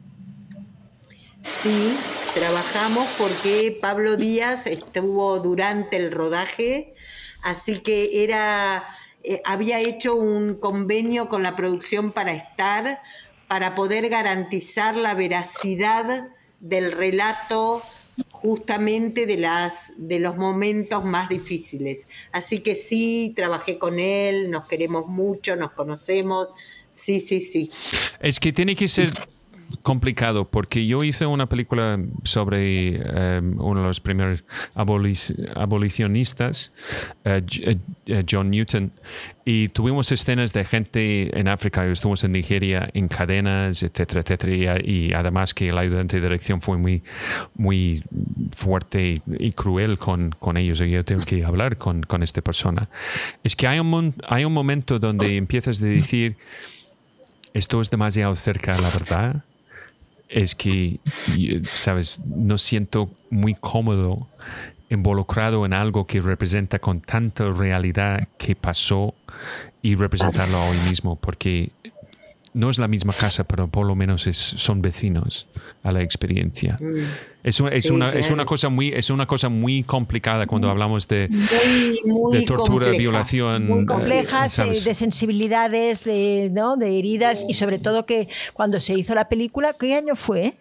Sí, trabajamos porque Pablo Díaz estuvo durante el rodaje, así que era, eh, había hecho un convenio con la producción para estar, para poder garantizar la veracidad del relato justamente de las de los momentos más difíciles. Así que sí, trabajé con él, nos queremos mucho, nos conocemos. Sí, sí, sí. Es que tiene que ser complicado porque yo hice una película sobre eh, uno de los primeros abolicionistas, eh, eh, John Newton, y tuvimos escenas de gente en África, estuvimos en Nigeria en cadenas, etcétera, etcétera, y, además que el ayudante de dirección fue muy, muy fuerte y, cruel con, con, ellos, y yo tengo que hablar con, con esta persona. Es que hay un, hay un momento donde empiezas a decir, esto es demasiado cerca de la verdad es que, sabes, no siento muy cómodo involucrado en algo que representa con tanta realidad que pasó y representarlo hoy mismo, porque no es la misma casa, pero por lo menos son vecinos a la experiencia. Mm. Es, una, es, una, cosa muy, es una cosa muy complicada cuando mm. hablamos de, de tortura, violación. Muy eh, complejas, de sensibilidades, de, ¿no? de heridas y sobre todo que cuando se hizo la película, ¿qué año fue?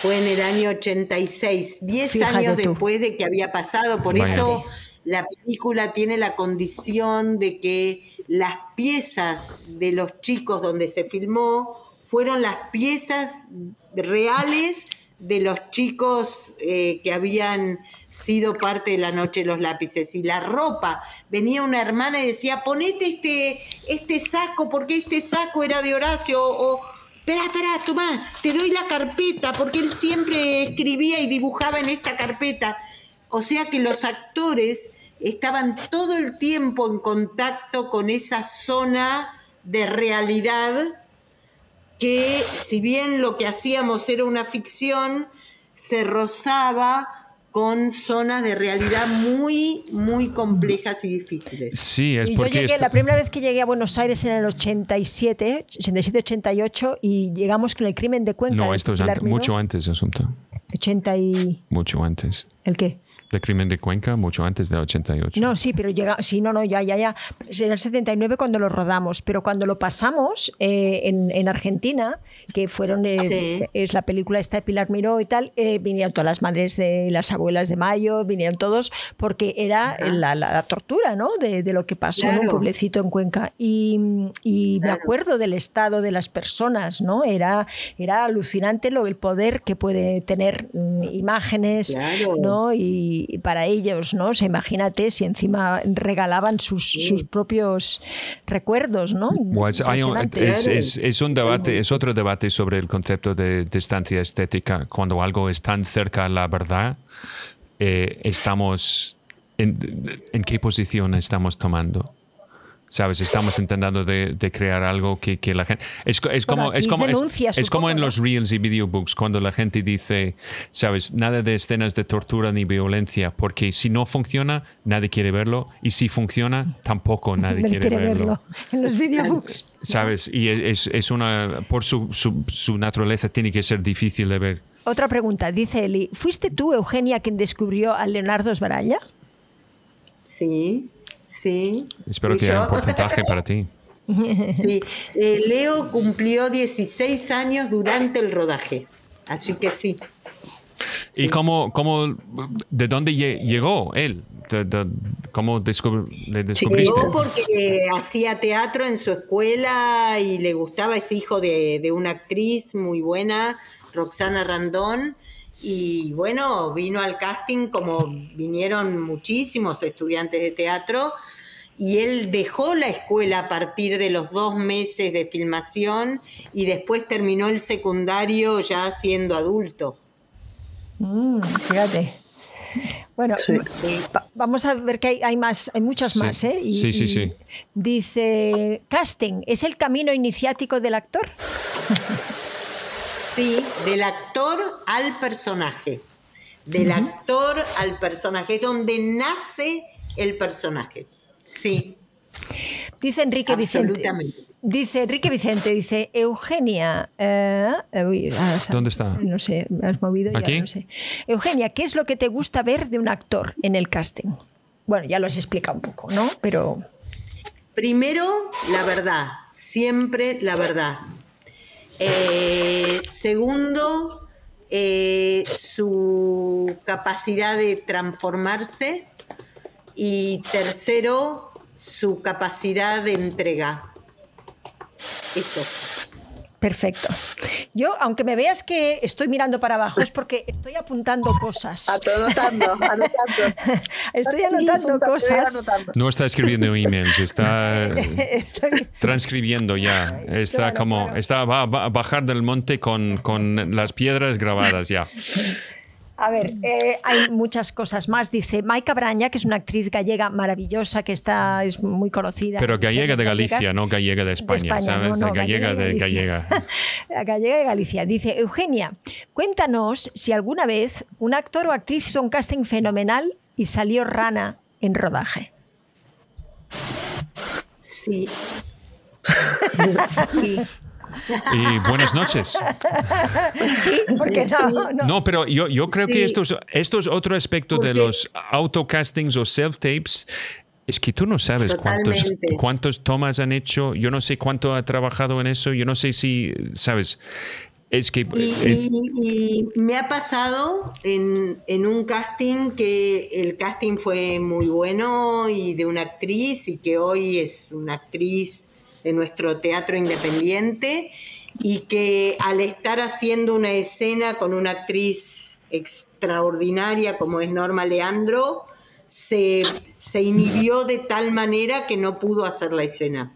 Fue en el año 86, 10 años después de que había pasado. Por eso la película tiene la condición de que las piezas de los chicos donde se filmó fueron las piezas reales de los chicos eh, que habían sido parte de la noche de los lápices y la ropa. Venía una hermana y decía, ponete este, este saco porque este saco era de Horacio o... Espera, espera, Tomás, te doy la carpeta, porque él siempre escribía y dibujaba en esta carpeta. O sea que los actores estaban todo el tiempo en contacto con esa zona de realidad que si bien lo que hacíamos era una ficción, se rozaba con zonas de realidad muy, muy complejas y difíciles. Sí, es porque... Yo llegué, la primera vez que llegué a Buenos Aires en el 87, 87-88, y llegamos con el crimen de Cuenca. No, esto es mucho antes, asunto. 80 y... Mucho antes. ¿El qué? De crimen de Cuenca mucho antes del 88. No, sí, pero llega, sí, no, no, ya, ya, ya. Era el 79 cuando lo rodamos, pero cuando lo pasamos eh, en, Argentina, que fueron, eh, es la película esta de Pilar Miró y tal, eh, vinieron todas las madres de las abuelas de Mayo, vinieron todos, porque era la, tortura, ¿no? De, lo que pasó en un pueblecito en Cuenca. Y, me acuerdo del estado de las personas, ¿no? Era, era alucinante lo, el poder que puede tener mm, imágenes, ¿no? Y, para ellos, ¿no? O imagínate si encima regalaban sus, sus propios recuerdos, ¿no? es, un debate, es otro debate sobre el concepto de distancia estética. Cuando algo es tan cerca a la verdad, eh, estamos en, en qué posición estamos tomando. ¿Sabes? Estamos intentando de, crear algo que, la gente... Es, como, es, como, es, como en los reels y videobooks, cuando la gente dice, ¿sabes? Nada de escenas de tortura ni violencia, porque si no funciona, nadie quiere verlo, y si funciona, tampoco nadie quiere, verlo. En los videobooks. ¿Sabes? Y es, una... Por su, su, naturaleza tiene que ser difícil de ver. Otra pregunta, dice Eli, ¿fuiste tú, Eugenia, quien descubrió a Leonardo Sbaraglia? Sí. Sí. Espero que haya un porcentaje para ti. Sí, eh, Leo cumplió 16 años durante el rodaje, así que sí. ¿Y cómo, cómo, de dónde llegó él? ¿Cómo le descubriste? Llegó porque hacía teatro en su escuela y le gustaba, es hijo de, de una actriz muy buena, Roxana Randón, y bueno, vino al casting como vinieron muchísimos estudiantes de teatro y él dejó la escuela a partir de los dos meses de filmación y después terminó el secundario ya siendo adulto. Mm, fíjate. Bueno, vamos a ver que hay, más, hay muchas más, ¿eh? sí, sí, sí. Dice, casting, ¿es el camino iniciático del actor? Sí, del actor al personaje. Del actor al personaje. Es donde nace el personaje. Sí. Dice Enrique Vicente. Dice Enrique Vicente, dice Eugenia. Eh, ah, ¿Dónde está? No sé, me has movido ya, no sé. Eugenia, ¿qué es lo que te gusta ver de un actor en el casting? Bueno, ya lo has explicado un poco, ¿no? Pero. Primero, la verdad. Siempre la verdad. Eh, segundo, eh, su capacidad de transformarse. Y tercero, su capacidad de entrega. Eso. Perfecto. Yo, aunque me veas que estoy mirando para abajo, es porque estoy apuntando cosas. Anotando, anotando. estoy anotando cosas. No está escribiendo emails, está transcribiendo ya. Está como, está, va a bajar del monte con, con las piedras grabadas ya. A ver, eh, hay muchas cosas más. Dice Maika Braña, que es una actriz gallega maravillosa, que está es muy conocida. Pero gallega de Galicia, no gallega de España, ¿sabes? gallega, de gallega. gallega de Galicia. Dice, Eugenia, cuéntanos si alguna vez un actor o actriz hizo un casting fenomenal y salió rana en rodaje. Sí. sí. Y buenas noches. Sí, porque no. No, pero yo, yo creo que esto es, esto es otro aspecto de los autocastings o self-tapes. Es que tú no sabes cuántos, cuántos tomas han hecho, yo no sé cuánto ha trabajado en eso, yo no sé si, sabes, es que... Y, eh, me ha pasado en, en, un casting que el casting fue muy bueno y de una actriz y que hoy es una actriz de nuestro teatro independiente y que al estar haciendo una escena con una actriz extraordinaria como es Norma Leandro, se, inhibió de tal manera que no pudo hacer la escena.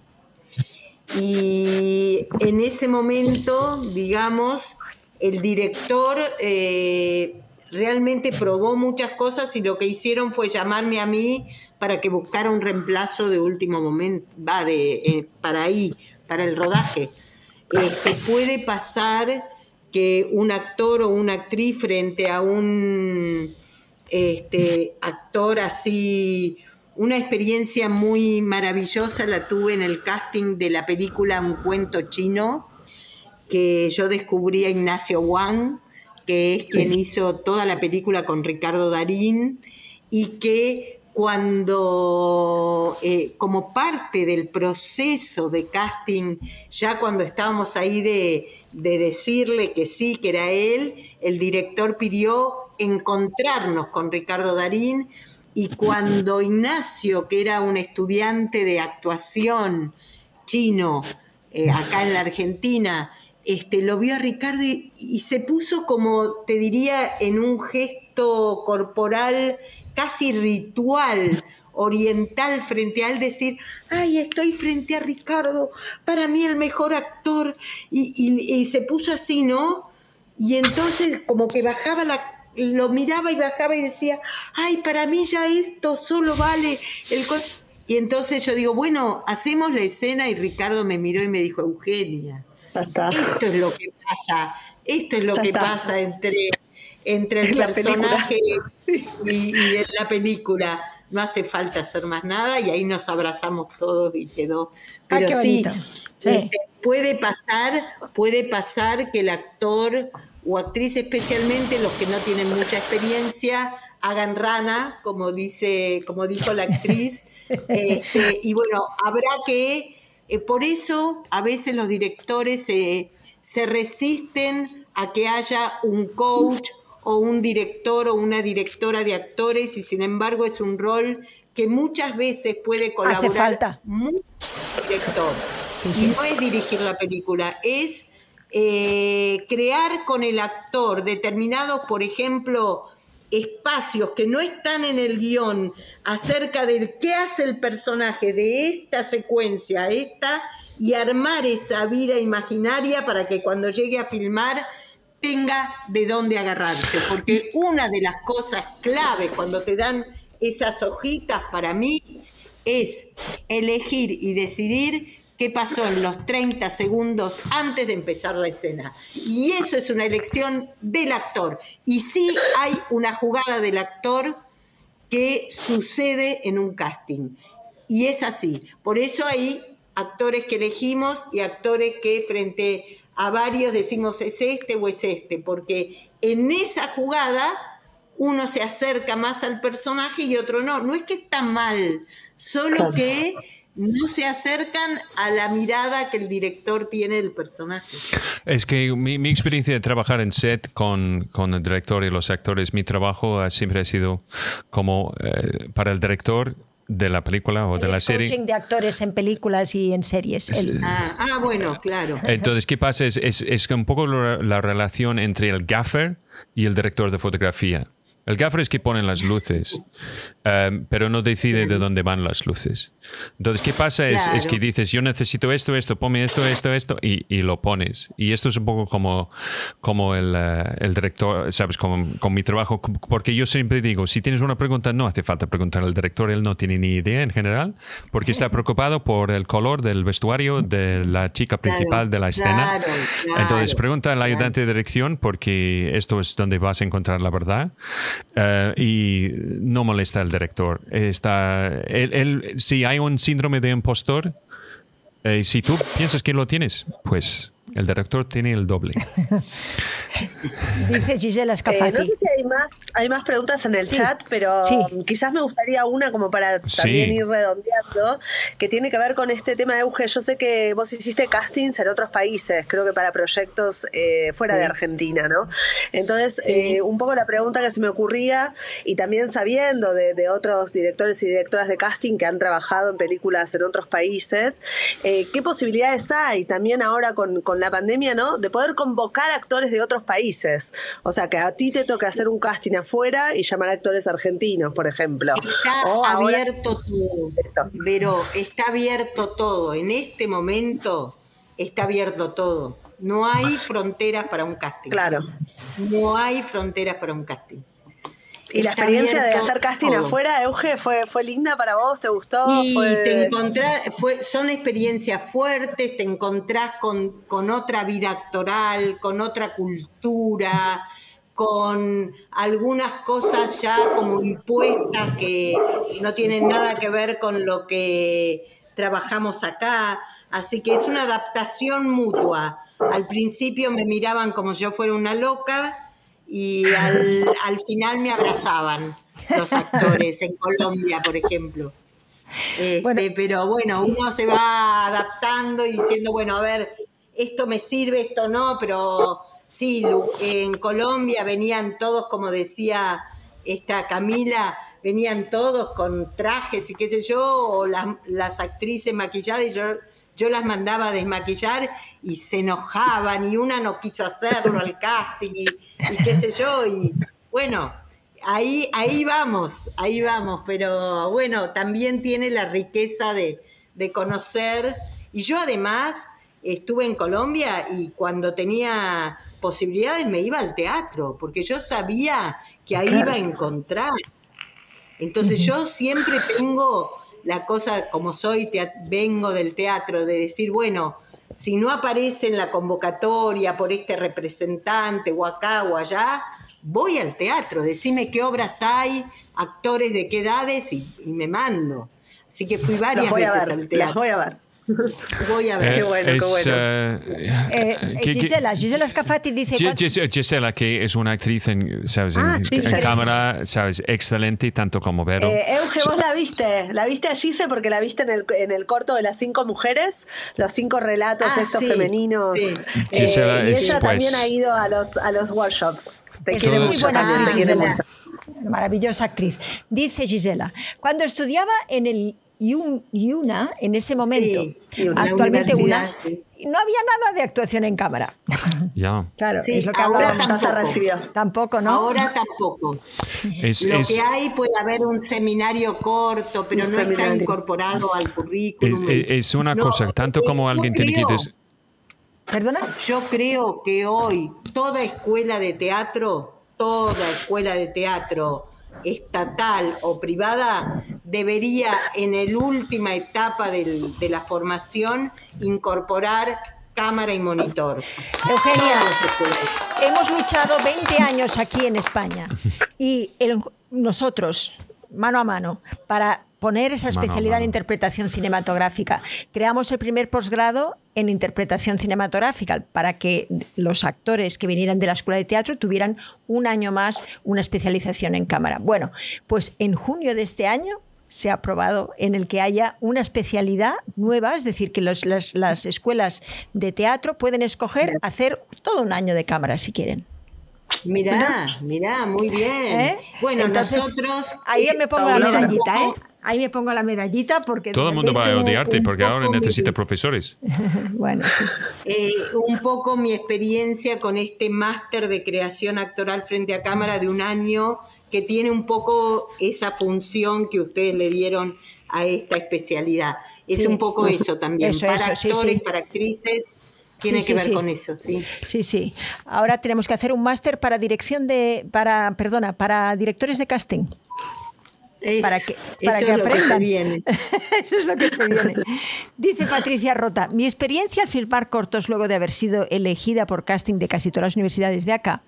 Y en ese momento, digamos, el director eh, realmente probó muchas cosas y lo que hicieron fue llamarme a mí para que buscara un reemplazo de último momento, va, de, eh, para ahí, para el rodaje. Este, puede pasar que un actor o una actriz frente a un este, actor así, una experiencia muy maravillosa la tuve en el casting de la película Un cuento chino, que yo descubrí a Ignacio Wang, que es quien hizo toda la película con Ricardo Darín, y que cuando eh, como parte del proceso de casting, ya cuando estábamos ahí de, de, decirle que sí, que era él, el director pidió encontrarnos con Ricardo Darín y cuando Ignacio, que era un estudiante de actuación chino eh, acá en la Argentina, este, lo vio a Ricardo y, se puso como, te diría, en un gesto corporal casi ritual, oriental frente a él, decir, ay, estoy frente a Ricardo, para mí el mejor actor, y, se puso así, ¿no? Y entonces como que bajaba la, lo miraba y bajaba y decía, ay, para mí ya esto solo vale el... Y entonces yo digo, bueno, hacemos la escena y Ricardo me miró y me dijo, Eugenia esto es lo que pasa, esto es lo que pasa entre, entre el personaje y, la película. No hace falta hacer más nada y ahí nos abrazamos todos y quedó. Pero sí, este, puede pasar, puede pasar que el actor o actriz, especialmente los que no tienen mucha experiencia, hagan rana, como dice, como dijo la actriz. Este, y bueno, habrá que eh, por eso a veces los directores se resisten a que haya un coach o un director o una directora de actores y sin embargo es un rol que muchas veces puede colaborar. Hace falta. Mucho director. Y no es dirigir la película, es eh, crear con el actor determinados, por ejemplo, espacios que no están en el guion acerca de qué hace el personaje de esta secuencia, esta, y armar esa vida imaginaria para que cuando llegue a filmar tenga de dónde agarrarse. Porque una de las cosas clave cuando te dan esas hojitas para mí es elegir y decidir qué pasó en los 30 segundos antes de empezar la escena. Y eso es una elección del actor. Y sí hay una jugada del actor que sucede en un casting. Y es así. Por eso hay actores que elegimos y actores que frente a varios decimos es este o es este, porque en esa jugada uno se acerca más al personaje y otro no. No es que está mal, solo que no se acercan a la mirada que el director tiene del personaje. Es que mi, experiencia de trabajar en set con, con, el director y los actores, mi trabajo siempre ha sido como eh, para el director de la película o de la serie. coaching de actores en películas y en series. él. Ah, ah, bueno, claro. Entonces, ¿qué pasa? Es, es, es que un poco la, la relación entre el gaffer y el director de fotografía. El gaffer es que pone las luces, em, pero no decide de dónde van las luces. Entonces, ¿qué pasa? Es, es que dices, yo necesito esto, esto, ponme esto, esto, esto, y, y lo pones. Y esto es un poco como, como el, eh, el director, ¿sabes? Como, con mi trabajo, porque yo siempre digo, si tienes una pregunta, no hace falta preguntar al director, él no tiene ni idea en general, porque está preocupado por el color del vestuario de la chica principal de la escena. claro, Entonces, pregunta al ayudante de dirección, porque esto es donde vas a encontrar la verdad. Eh, y no molesta al director. Está, él- si hay un síndrome de impostor, eh, si tú piensas que lo tienes, pues el director tiene el doble. Dice Gisela Eh, Scafati. no sé si hay más, hay más preguntas en el Sí, chat, pero sí. quizás me gustaría una como para también Sí. ir redondeando, que tiene que ver con este tema de Euge. Yo sé que vos hiciste castings en otros países, creo que para proyectos eh, fuera de Argentina, ¿no? Entonces, Sí. eh, un poco la pregunta que se me ocurría, y también sabiendo de, de otros directores y directoras de casting que han trabajado en películas en otros países, eh, ¿qué posibilidades hay también ahora con, con la pandemia, ¿no? De poder convocar actores de otros países. O sea, que a ti te toque hacer un casting afuera y llamar a actores argentinos, por ejemplo. Está O ahora- abierto todo. Esto. Pero está abierto todo. En este momento está abierto todo. No hay fronteras para un casting. Claro. No hay fronteras para un casting. ¿Y la experiencia de hacer casting todo. afuera, Euge, fue, fue linda para vos? ¿Te gustó? Y ¿Fue- te encontrás, fue, son experiencias fuertes, te encontrás con, con otra vida actoral, con otra cultura, con algunas cosas ya como impuestas que no tienen nada que ver con lo que trabajamos acá. Así que es una adaptación mutua. Al principio me miraban como yo fuera una loca y al, al final me abrazaban los actores en Colombia, por ejemplo. Este, Bueno. Pero bueno, uno se va adaptando y diciendo, bueno, a ver, esto me sirve, esto no, pero sí, en Colombia venían todos, como decía esta Camila, venían todos con trajes y qué sé yo, o las, las actrices maquilladas y yo, yo las mandaba a desmaquillar y se enojaban y una no quiso hacerlo al casting y, y qué sé yo, y bueno, ahí, ahí vamos, ahí vamos, pero bueno, también tiene la riqueza de, de conocer. Y yo además estuve en Colombia y cuando tenía posibilidades me iba al teatro, porque yo sabía que ahí iba a encontrar. Entonces yo siempre tengo la cosa, como soy, tea- vengo del teatro, de decir, bueno, si no aparece en la convocatoria por este representante o acá o allá, voy al teatro, decime qué obras hay, actores de qué edades y, y me mando. Así que fui varias veces ver, al las teatro. voy a ver. Voy a ver. Qué bueno, qué es, bueno. eh, Eh, que- que- Gisela, Gisela Scafati dice... Gi- ¿cuán- Gis- Gisela, que es una actriz en, ¿sabes? en, Ah, en Gisela. cámara, ¿sabes? Excelente, tanto como Vero. Eh, Euge, vos la viste, la viste a Gise porque la viste en el, en el corto de las cinco mujeres, los cinco relatos Ah, estos sí, femeninos. sí. Eh, Gisela y es, ella pues- también ha ido a los, a los workshops. Te quiere muy mucho buena también, te actriz, quiere mucho. Maravillosa actriz. Dice Gisela, cuando estudiaba en el IUN- IUNA, en ese momento, Sí, en la actualmente una, sí. no había nada de actuación en cámara. ya. claro, Sí, es lo que ahora tampoco. Tampoco, ¿no? Ahora tampoco. Es, Lo es- que hay puede haber un seminario corto, pero Un no está seminario. incorporado al currículum. es- es una No, cosa, tanto como alguien tiene que... des- ¿Perdona? Yo creo que hoy toda escuela de teatro, toda escuela de teatro estatal o privada debería en la última etapa del- de la formación incorporar cámara y monitor. Eugenia, hemos luchado 20 años aquí en España y el- nosotros, mano a mano, para poner esa Mano especialidad en interpretación cinematográfica, creamos el primer posgrado en interpretación cinematográfica para que los actores que vinieran de la escuela de teatro tuvieran un año más una especialización en cámara. Bueno, pues en junio de este año se ha aprobado en el que haya una especialidad nueva, es decir, que los- las, las escuelas de teatro pueden escoger hacer todo un año de cámara si quieren. Mirá, mirá, muy bien. ¿Eh? Bueno, Entonces, nosotros... ahí me pongo la medallita, ¿eh? Ahí me pongo la medallita porque... Todo el mundo va a odiarte un porque ahora poco necesita mi- profesores. bueno, sí. Eh, un poco mi experiencia con este máster de creación actoral frente a cámara de un año que tiene un poco esa función que ustedes le dieron a esta especialidad. Es Sí. un poco eso también. Eso, para eso, sí, actores, sí. para actrices, tiene Sí, que sí, ver sí. con eso, sí. Sí, sí. Ahora tenemos que hacer un máster para dirección de, para, perdona, para directores de casting. Es- para que, para eso que es lo que se aprendan. viene. Eso es lo que se viene. Dice Patricia Rota, mi experiencia al filmar cortos luego de haber sido elegida por casting de casi todas las universidades de acá.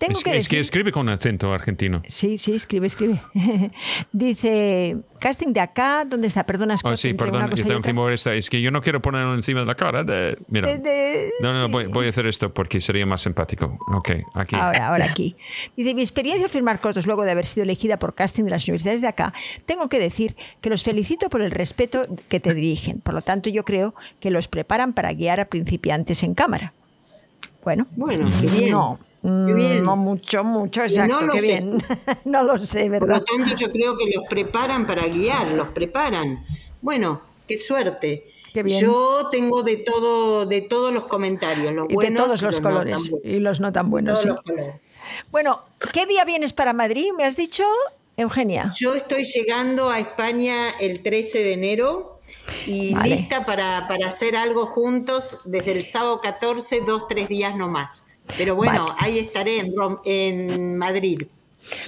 Tengo Es, que es escribe con acento argentino. Sí, sí, escribe, escribe. Dice, casting de acá, ¿dónde está? Perdona, Scott, Oh, sí, perdón, yo tengo que mover esta. Es que yo no quiero ponerlo encima de la cara. De, mira. De- de- no, no, no, sí. voy, voy a hacer esto porque sería más simpático. Ok, aquí. Ahora, ahora aquí. Dice, mi experiencia al filmar cortos luego de haber sido elegida por casting de las universidades de acá, tengo que decir que los felicito por el respeto que te dirigen. Por lo tanto, yo creo que los preparan para guiar a principiantes en cámara. Bueno, Bueno, bien. no, bien. no mucho, mucho, exacto, qué sé. bien. no lo sé, Por ¿verdad? lo tanto, yo creo que los preparan para guiar, los preparan. Bueno, qué suerte. Qué bien. Yo tengo de todo, de todos los comentarios, los Y de todos y los colores y los no tan buenos. Sí. Bueno, ¿qué día vienes para Madrid? ¿Me has dicho, Eugenia? Yo estoy llegando a España el 13 de enero y Vale. lista para, para hacer algo juntos desde el sábado 14, dos, tres días nomás. Pero bueno, Vale. ahí estaré en, Rom- en Madrid.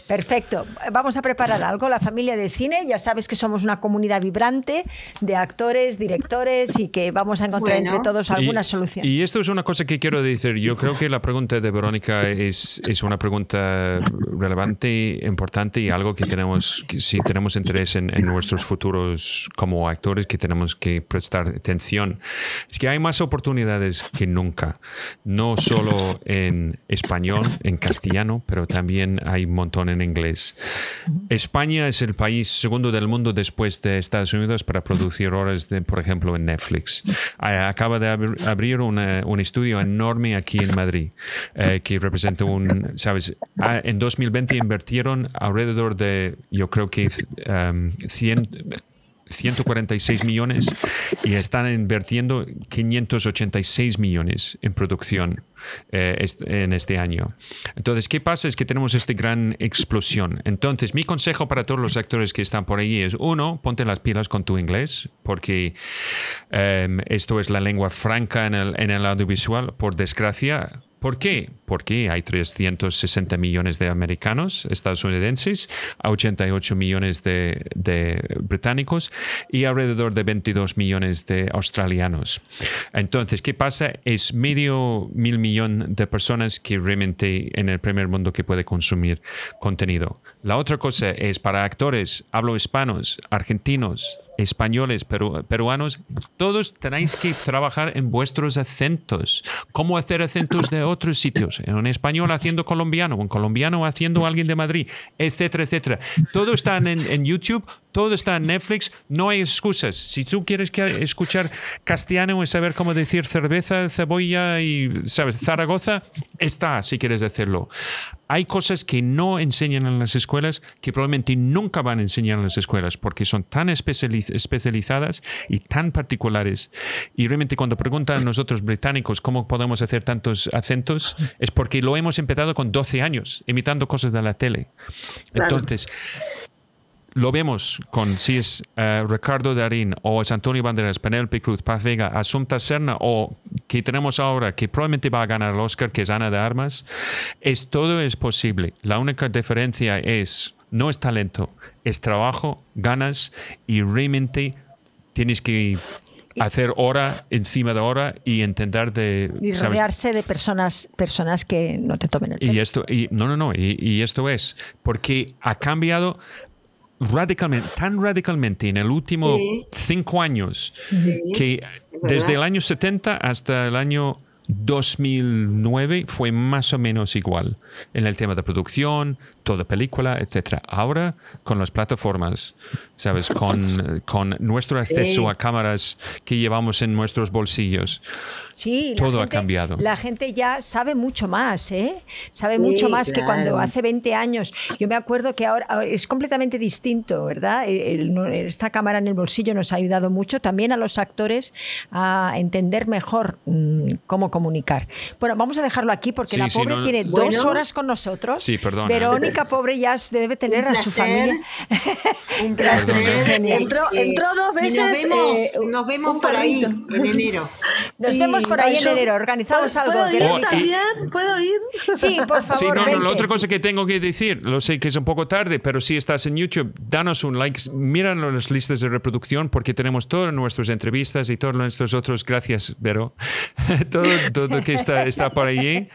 Perfecto. Vamos a preparar algo. La familia de cine, ya sabes que somos una comunidad vibrante de actores, directores y que vamos a encontrar Bueno. entre todos alguna y, solución. Y esto es una cosa que quiero decir. Yo creo que la pregunta de Verónica es, es una pregunta relevante, importante y algo que tenemos, que si tenemos interés en, en nuestros futuros como actores, que tenemos que prestar atención. Es que hay más oportunidades que nunca, no solo en español, en castellano, pero también hay un montón en inglés. España es el país segundo del mundo después de Estados Unidos para producir horas, de, por ejemplo, en Netflix. Ah, Acaba de abr- abrir una- un estudio enorme aquí en Madrid eh, que representa un, ¿sabes? Ah, en 2020 invirtieron alrededor de, yo creo que um, 100, 146 millones y están invirtiendo 586 millones en producción eh, en este año. Entonces, ¿qué pasa? Es que tenemos esta gran explosión. Entonces, mi consejo para todos los actores que están por ahí es, uno, ponte las pilas con tu inglés, porque em, esto es la lengua franca en el, en el audiovisual, por desgracia. ¿Por qué? Porque hay 360 millones de americanos, estadounidenses, 88 millones de, británicos y alrededor de 22 millones de australianos. Entonces, ¿qué pasa? Es medio mil millón de personas que realmente en el primer mundo que puede consumir contenido. La otra cosa es para actores, hablo hispanos, argentinos, españoles, peru- peruanos, todos tenéis que trabajar en vuestros acentos. ¿Cómo hacer acentos de otros sitios? En español haciendo colombiano, en colombiano haciendo alguien de Madrid, etcétera, etcétera. Todo está en, en YouTube, todo está en Netflix, no hay excusas. Si tú quieres que- escuchar castellano y saber cómo decir cerveza, cebolla y, ¿sabes?, Zaragoza, está si quieres hacerlo. Hay cosas que no enseñan en las escuelas que probablemente nunca van a enseñar en las escuelas porque son tan especializ- especializadas y tan particulares. Y realmente cuando preguntan a nosotros británicos cómo podemos hacer tantos acentos, es porque lo hemos empezado con 12 años, imitando cosas de la tele. Claro. Lo vemos con si es eh, Ricardo Darín o es Antonio Banderas, Penélope Cruz, Paz Vega, Asunta Serna o que tenemos ahora que probablemente va a ganar el Oscar, que es Ana de Armas, es todo es posible. La única diferencia es no es talento, es trabajo, ganas y realmente tienes que hacer hora encima de hora y entender de Y ¿sabes? rodearse de personas, personas que no te tomen el pelo. Y esto, y, no, no, no, y, y esto es porque ha cambiado radicalmente, tan radicalmente en el último Sí. cinco años Sí, que desde el año 70 hasta el año 2009 fue más o menos igual en el tema de producción, toda película, etc. Ahora con las plataformas, ¿sabes? Con, con nuestro acceso a cámaras que llevamos en nuestros bolsillos. Sí, todo la ha cambiado. La gente ya sabe mucho más, ¿eh? Sabe mucho más que cuando hace 20 años. Yo me acuerdo que ahora, es completamente distinto, ¿verdad? esta cámara en el bolsillo nos ha ayudado mucho también a los actores a entender mejor mm, cómo comunicar. Bueno, vamos a dejarlo aquí porque la pobre tiene dos horas con nosotros. Sí, perdón. Verónica, pobre, ya debe tener a su familia. Un placer. entró, entró, dos veces. nos vemos, eh, nos vemos por ahí en enero. Nos vemos por ahí en enero. Organizamos algo. ¿Puedo ir también? ¿Puedo ir? Sí, por favor. Sí, no, no, la otra cosa que tengo que decir, lo sé que es un poco tarde, pero si estás en YouTube, danos un like, mira las listas de reproducción porque tenemos todas nuestras entrevistas y todos nuestros otros, gracias, Vero, todo, todo que está, está por allí.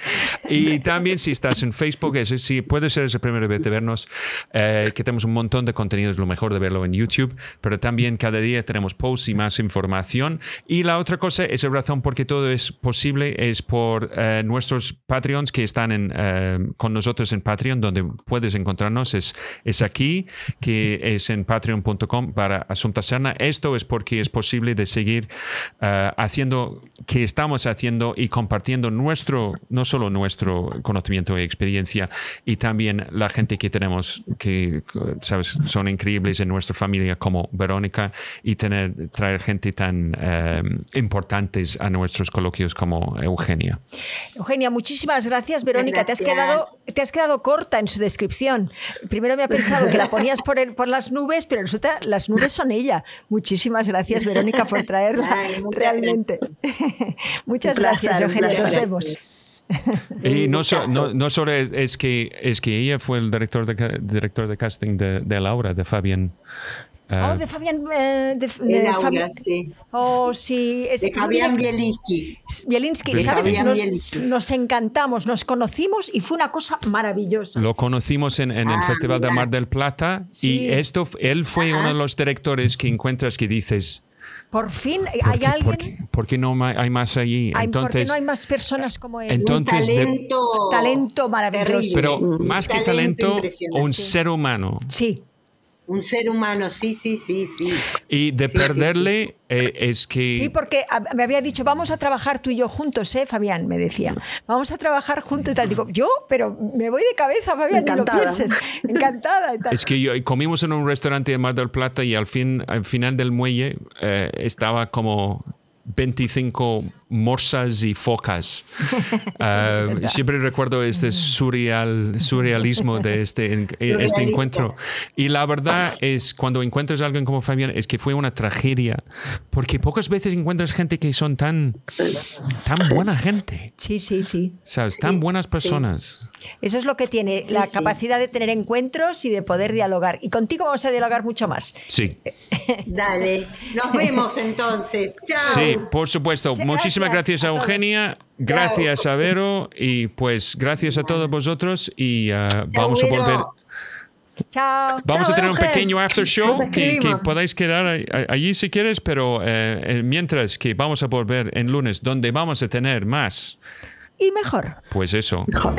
Y también si estás en Facebook, si puede ser esa vez de vernos, eh, que tenemos un montón de contenidos, lo mejor de verlo en YouTube, pero también cada día tenemos posts y más información. Y la otra cosa, esa razón por qué todo es posible es por eh, nuestros Patreons que están en, eh, con nosotros en Patreon, donde puedes encontrarnos, es, es aquí, que es en patreon.com para Asunta Serna. Esto es porque es posible de seguir haciendo, que estamos haciendo y compartiendo nuestro, no solo nuestro conocimiento y experiencia, y también la gente que tenemos que, sabes, son increíbles en nuestra familia como Verónica y tener, traer gente tan eh, importantes a nuestros coloquios como Eugenia. Eugenia, muchísimas gracias. Verónica, Te, has quedado, te has quedado corta en su descripción. Primero me ha pensado que la ponías por, el, por las nubes, pero resulta las nubes son ella. Muchísimas gracias, Verónica, por traerla realmente. Muchas gracias, Eugenia. Nos vemos. Y no, no, solo es que, es que ella fue el director de, director de casting de, de Laura, de Fabián. oh, de Fabián. Eh, de, de, de Laura, sí. Oh, sí. Es, de Fabián Bielinski. Bielinski, ¿sabes? Nos, nos, encantamos, nos conocimos y fue una cosa maravillosa. Lo conocimos en, en el ah, Festival de Mar del Plata sí. y esto, él fue uno de los directores que encuentras que dices por fin hay alguien. ¿por qué, no hay más allí? entonces, ¿Por qué no hay más personas como él? Entonces, un talento, talento maravilloso. Pero más que talento, un ser humano. Sí. Un ser humano, sí, sí, sí, sí. Y de sí, perderle sí, sí. Eh, es que... Sí, porque me había dicho, vamos a trabajar tú y yo juntos, ¿eh, Fabián? Me decía, vamos a trabajar juntos y tal. Digo, yo, pero me voy de cabeza, Fabián, Encantada. ni lo pienses. Encantada y tal. Es que yo, comimos en un restaurante de Mar del Plata y al, fin, al final del muelle eh, estaba como 25 morsas y focas. uh, siempre recuerdo este surreal, surrealismo de este, este encuentro. Y la verdad es, cuando encuentras a alguien como Fabián, es que fue una tragedia, porque pocas veces encuentras gente que son tan, tan buena gente. Sí, sí, sí. ¿Sabes? Tan buenas personas. Sí. Eso es lo que tiene, sí, la sí. capacidad de tener encuentros y de poder dialogar. Y contigo vamos a dialogar mucho más. Sí. Dale, nos vemos entonces. Chao. Sí, por supuesto. Muchas Muchísimas gracias, gracias a, Eugenia, gracias a Vero y pues gracias a todos vosotros y uh, vamos a volver. Chao. Vamos Chao, a tener Eugen. un pequeño after show que, que, podáis quedar allí si quieres, pero eh, mientras que vamos a volver en lunes donde vamos a tener más. Y mejor. Pues eso. Mejor.